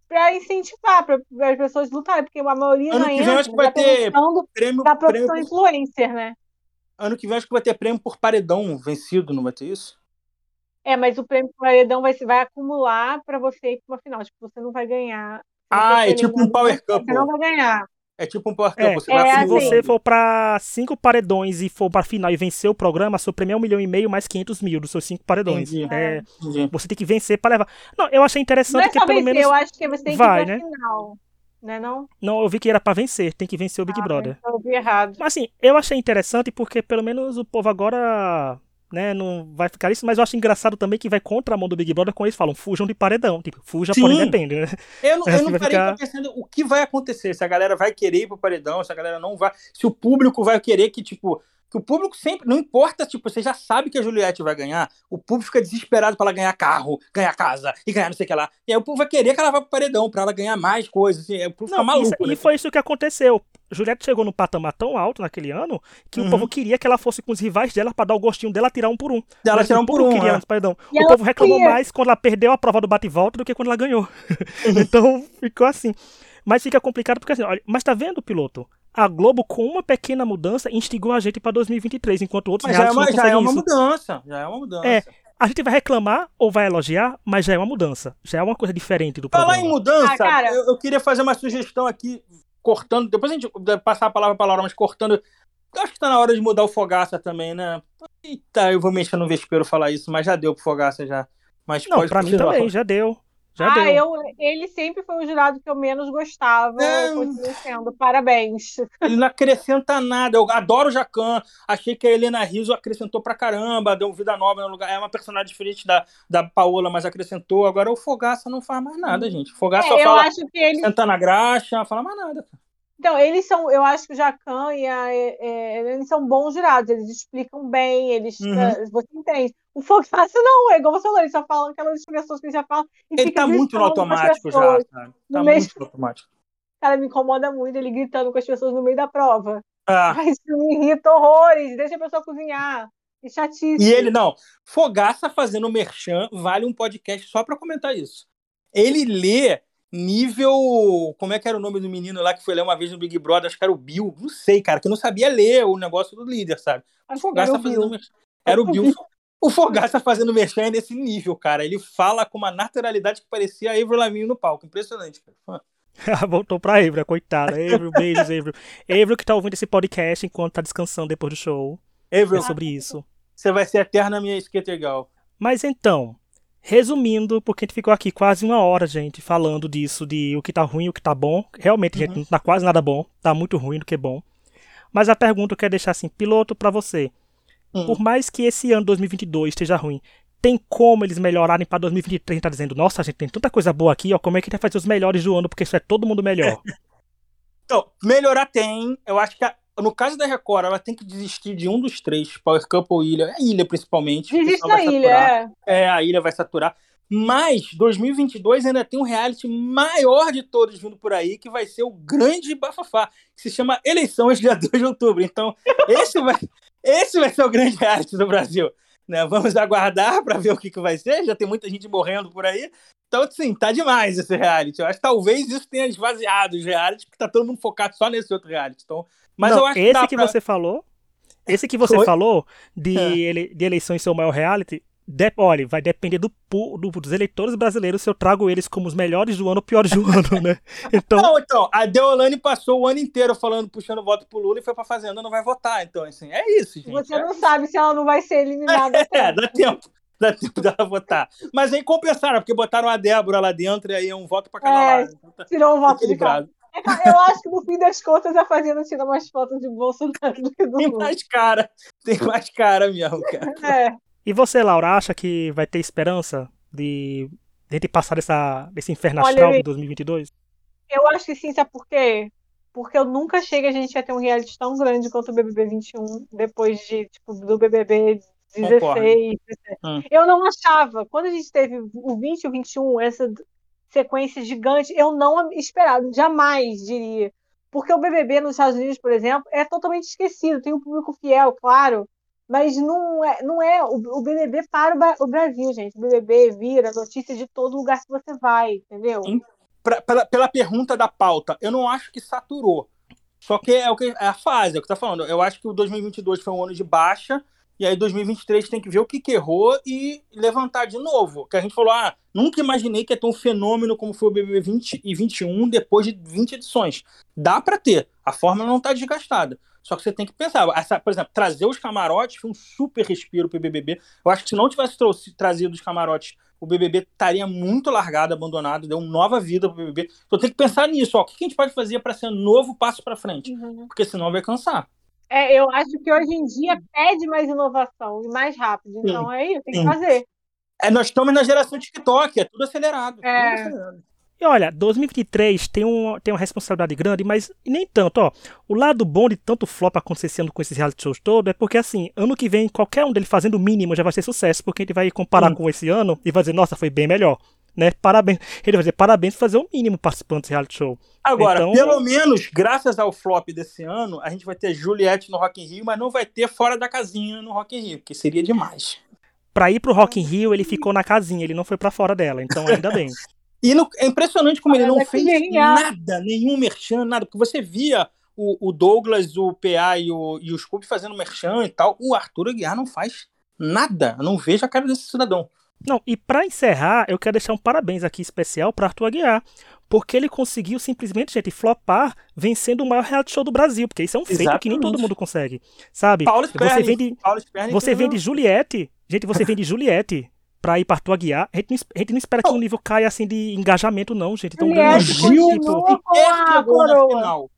Pra incentivar para as pessoas lutarem, porque a maioria ano já que vem acho que vai ter prêmio da profissão prêmio influencer, né? Ano que vem acho que vai ter prêmio por paredão vencido, não vai ter isso? É, mas o prêmio paredão vai, vai acumular para você ir para uma final. Tipo, você não vai ganhar. Ah, é tipo um Power Cup. Você não vai ganhar. É tipo um Power Cup. É, você é, se você for para cinco paredões e for para final e vencer o programa, seu prêmio é um milhão e meio mais 500 mil dos seus cinco paredões. Entendi. É, Entendi. Você tem que vencer para levar. Não, eu achei interessante não é que pelo vencer, menos. Eu acho que você tem vai, que ir pra né? final. Né, não? não, eu vi que era para vencer, tem que vencer o Big ah, Brother. Eu vi errado. Mas assim, eu achei interessante porque pelo menos o povo agora né, não vai ficar isso, mas eu acho engraçado também que vai contra a mão do Big Brother quando eles falam fujam de paredão, tipo, fuja Sim. porém depende, né? Eu não, eu não parei ficar... pensando o que vai acontecer, se a galera vai querer ir pro paredão, se a galera não vai, se o público vai querer que, tipo, que o público sempre, não importa, tipo, você já sabe que a Juliette vai ganhar, o público fica desesperado para ela ganhar carro, ganhar casa e ganhar não sei o que lá. E aí o povo vai querer que ela vá pro paredão para ela ganhar mais coisas, assim, o povo não, fica maluco. Isso, né? E foi isso que aconteceu. Juliette chegou no patamar tão alto naquele ano que uhum. o povo queria que ela fosse com os rivais dela para dar o gostinho dela tirar um por um. Dela tirar um por um. Queria é. paredão. o povo reclamou queria. mais quando ela perdeu a prova do bate-volta do que quando ela ganhou. então ficou assim. Mas fica complicado porque assim, olha, mas tá vendo, piloto? A Globo, com uma pequena mudança, instigou a gente para 2023, enquanto outros mas já é uma, já é uma mudança. Já é uma mudança. É, a gente vai reclamar ou vai elogiar, mas já é uma mudança. Já é uma coisa diferente do Falar em mudança, ah, eu, eu, queria fazer uma sugestão aqui, cortando. Depois a gente passar a palavra para Laura, mas cortando. Eu acho que está na hora de mudar o Fogaça também, né? Eita, eu vou mexer no vespeiro falar isso, mas já deu pro Fogaça já. Mas Não, para mim também, já deu. Já ah, deu. Eu, ele sempre foi o jurado que eu menos gostava. Continua sendo. Parabéns. Ele não acrescenta nada. Eu adoro o Jacan. Achei que a Helena Rizzo acrescentou pra caramba. Deu vida nova no lugar. É uma personagem diferente da, da Paola, mas acrescentou. Agora o Fogaça não faz mais nada, hum. gente. O Fogaça é, só fala. Acho que ele... Senta na graxa, não fala mais nada. Então, eles são, eu acho que o Jacan e a é, eles são bons jurados, eles explicam bem, eles uhum. você entende. O Fogaça não, é igual você falou, ele só fala aquelas expressões que ele já fala. ele tá muito no automático já, cara. Tá muito no automático. Cara, me incomoda muito ele gritando com as pessoas no meio da prova. Ah. Isso me irrita horrores, deixa a pessoa cozinhar. E chatice. E ele, não, Fogaça fazendo merchan vale um podcast só para comentar isso. Ele lê nível. Como é que era o nome do menino lá que foi ler uma vez no Big Brother? Acho que era o Bill. Não sei, cara, que não sabia ler o negócio do líder, sabe? O Fogaça era o fazendo. Era o Bill. O Fogaça fazendo é nesse nível, cara. Ele fala com uma naturalidade que parecia a Avril Lavigne no palco. Impressionante, cara. Voltou pra Avril, coitada. Avril, beijos, Avril. Avril que tá ouvindo esse podcast enquanto tá descansando depois do show. Avril. É sobre isso. Você vai ser eterna minha skater girl. Mas então, Resumindo, porque a gente ficou aqui quase uma hora, gente, falando disso, de o que tá ruim e o que tá bom. Realmente, uhum. gente, não tá quase nada bom. Tá muito ruim do que bom. Mas a pergunta eu quero deixar assim, piloto para você. Uhum. Por mais que esse ano 2022 esteja ruim, tem como eles melhorarem para 2023? Tá dizendo, nossa, gente, tem tanta coisa boa aqui, ó, como é que a gente vai fazer os melhores do ano, porque isso é todo mundo melhor. então, melhorar tem. Eu acho que a, no caso da Record, ela tem que desistir de um dos três, Power Couple ou Ilha. É Ilha, principalmente. Desiste da Ilha, é. É, a Ilha vai saturar. Mas 2022 ainda tem um reality maior de todos vindo por aí, que vai ser o grande bafafá, que se chama Eleições dia 2 de outubro. Então, esse vai, esse vai ser o grande reality do Brasil. Né? Vamos aguardar para ver o que, que vai ser. Já tem muita gente morrendo por aí. Então, sim, tá demais esse reality. Eu acho que talvez isso tenha esvaziado os realities, porque tá todo mundo focado só nesse outro reality. Então, mas Não, eu acho esse que, que pra... você falou, esse que você Foi? falou de, É. ele, de eleições ser o maior reality, de, olha, vai depender do, do- dos eleitores brasileiros se eu trago eles como os melhores do ano ou piores do ano, né? Então, Não, então, a Deolane passou o ano inteiro falando, puxando voto pro Lula e foi pra Fazenda, não vai votar. Então, assim, é isso, gente. Você é não sabe se ela não vai ser eliminada. É, dá tempo. Dá tempo dela votar. Mas aí compensaram, porque botaram a Débora lá dentro e aí é um voto pra cada É, lado. Então tá Tirou um voto de casa. Eu acho que no fim das contas a Fazenda tira mais fotos de Bolsonaro do que do Tem mais cara. Tem mais cara mesmo, cara. É. e você, Laura, acha que vai ter esperança de, de a gente passar dessa, desse inferno Olha, astral de 2022? Eu acho que sim, sabe por quê? Porque eu nunca achei que a gente ia ter um reality tão grande quanto o BBB 21, depois de, tipo, do BBB 16. Concordo. 17. Hum. Eu não achava. Quando a gente teve o 20 e o 21, essa sequência gigante, eu não esperava, jamais diria. Porque o BBB nos Estados Unidos, por exemplo, é totalmente esquecido. Tem um público fiel, claro, mas não é, não é o, BBB para o, Brasil, gente. O BBB vira notícia de todo lugar que você vai, entendeu? Pra- pela, pela pergunta da pauta, eu não acho que saturou. Só que é, o que é a fase, é o que tá falando. Eu acho que o 2022 foi um ano de baixa, e aí 2023 tem que ver o que, que errou e levantar de novo. Que a gente falou, ah, nunca imaginei que ia ter um fenômeno como foi o BBB 20 e 21 depois de 20 edições. Dá pra ter, a fórmula não tá desgastada. Só que você tem que pensar, por exemplo, trazer os camarotes foi um super respiro pro BBB. Eu acho que se não tivesse trouxe- trazido os camarotes o BBB estaria muito largado, abandonado, deu uma nova vida pro BBB. Então tem que pensar nisso, ó. O que a gente pode fazer para ser um novo passo para frente? Uhum. Porque senão vai cansar. É, eu acho que hoje em dia pede mais inovação e mais rápido. Então é isso, tem que fazer. É, nós estamos na geração TikTok, é tudo acelerado. É. Tudo acelerado. E olha, 2023 tem, um, tem uma responsabilidade grande, mas nem tanto, ó. O lado bom de tanto flop acontecendo com esses reality shows todos é porque, assim, ano que vem, qualquer um deles fazendo o mínimo já vai ser sucesso, porque a gente vai comparar Sim. com esse ano e vai dizer, nossa, foi bem melhor. Né? Parabéns. Ele vai dizer parabéns por fazer o mínimo participando desse reality show. Agora, Então- pelo menos, graças ao flop desse ano, a gente vai ter Juliette no Rock in Rio, mas não vai ter fora da casinha no Rock in Rio, que seria demais. Pra ir pro Rock in Rio, ele ficou na casinha, ele não foi pra fora dela, então ainda bem. E no- é impressionante como ele não fez nada, nenhum merchan, nada. Porque você via o, o Douglas, o PA e o, e o Scoop fazendo merchan e tal. O Arthur Aguiar não faz nada. Eu não vejo a cara desse cidadão. Não, e pra encerrar, eu quero deixar um parabéns aqui especial pra Arthur Aguiar, porque ele conseguiu simplesmente, gente, flopar vencendo o maior reality show do Brasil, porque isso é um feito que nem Exatamente. todo mundo consegue, sabe? Paulo Você Sperling. vem de, Paulo Sperling você fez vem um- de Juliette, gente, você vem de Juliette pra ir pra Arthur Aguiar, a gente não, a gente não espera que o nível caia assim de engajamento não, gente, então Juliette grande Gil, tipo, com sequer a coroa.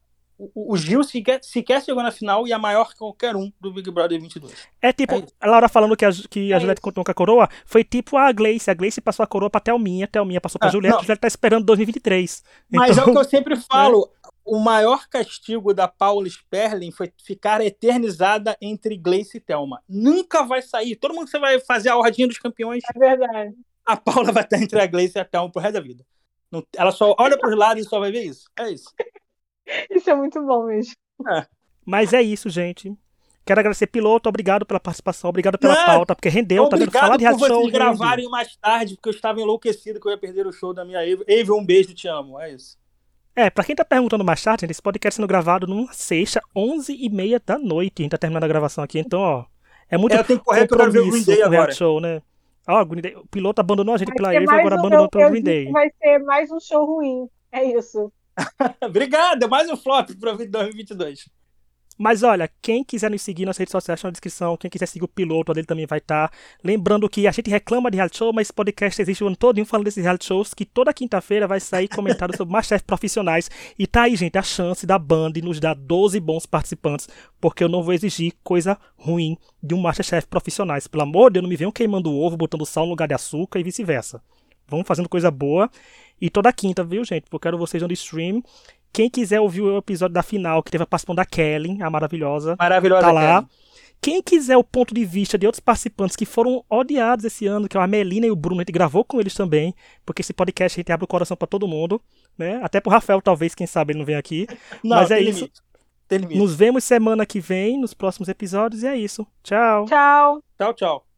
O, o Gil sequer, sequer chegou na final e é maior que qualquer um do Big Brother 22. É tipo, É a Laura falando que a, que a É Juliette continuou com a coroa, foi tipo a Gleice. A Gleice passou a coroa pra Thelminha, Thelminha passou pra Ah, Juliette, não. a Juliette tá esperando 2023. Mas é o Então, que eu sempre falo. O maior castigo da Paula Sperling foi ficar eternizada entre Gleice e Thelma. Nunca vai sair. Todo mundo que você vai fazer a ordinha dos campeões, É verdade. a Paula vai estar entre a Gleice e a Thelma pro resto da vida. Não- ela só olha pros lados e só vai ver isso. É isso. Isso é muito bom mesmo. Mas é isso, gente. Quero agradecer, piloto. Obrigado pela participação, obrigado pela Não, pauta, porque rendeu, tá vendo? Obrigado Falar de por show. vocês rende. gravarem mais tarde, porque eu estava enlouquecido que eu ia perder o show da minha Eva. Eva, um beijo, te amo. É isso. É, pra quem tá perguntando mais tarde, gente, esse podcast sendo gravado numa sexta, 11h30 da noite. A gente tá terminando a gravação aqui, então, ó. É muito É, tenho que correr quero ver o Green Day agora. show, né? Ó, o Green Day- o piloto abandonou a gente Vai pela mais agora um- abandonou pelo Green Day. Vai ser mais um show ruim. É isso. Obrigado. Mais um flop para 2022. Mas olha, quem quiser nos seguir nas redes sociais tá na descrição, quem quiser seguir o piloto dele também vai estar. Lembrando que a gente reclama de reality show, mas esse podcast existe o ano todo falando desses reality shows, que toda quinta-feira vai sair comentário sobre Masterchef profissionais. E tá aí, gente, a chance da Band nos dar 12 bons participantes, porque eu não vou exigir coisa ruim de um Masterchef profissionais. Pelo amor de Deus, não me venham queimando o ovo, botando sal no lugar de açúcar e vice-versa. Vamos fazendo coisa boa. E toda quinta, viu, gente? Porque eu quero vocês no stream. Quem quiser ouvir o episódio da final, que teve a participação da Kelly, a maravilhosa, Maravilhosa. tá lá. Kelly. Quem quiser o ponto de vista de outros participantes que foram odiados esse ano, que é a Melina e o Bruno, a gente gravou com eles também, porque esse podcast a gente abre o coração para todo mundo, né? Até pro Rafael, talvez, quem sabe ele não vem aqui. Não, Mas é isso. Nos vemos semana que vem, nos próximos episódios, e é isso. Tchau. Tchau. Tchau, tchau.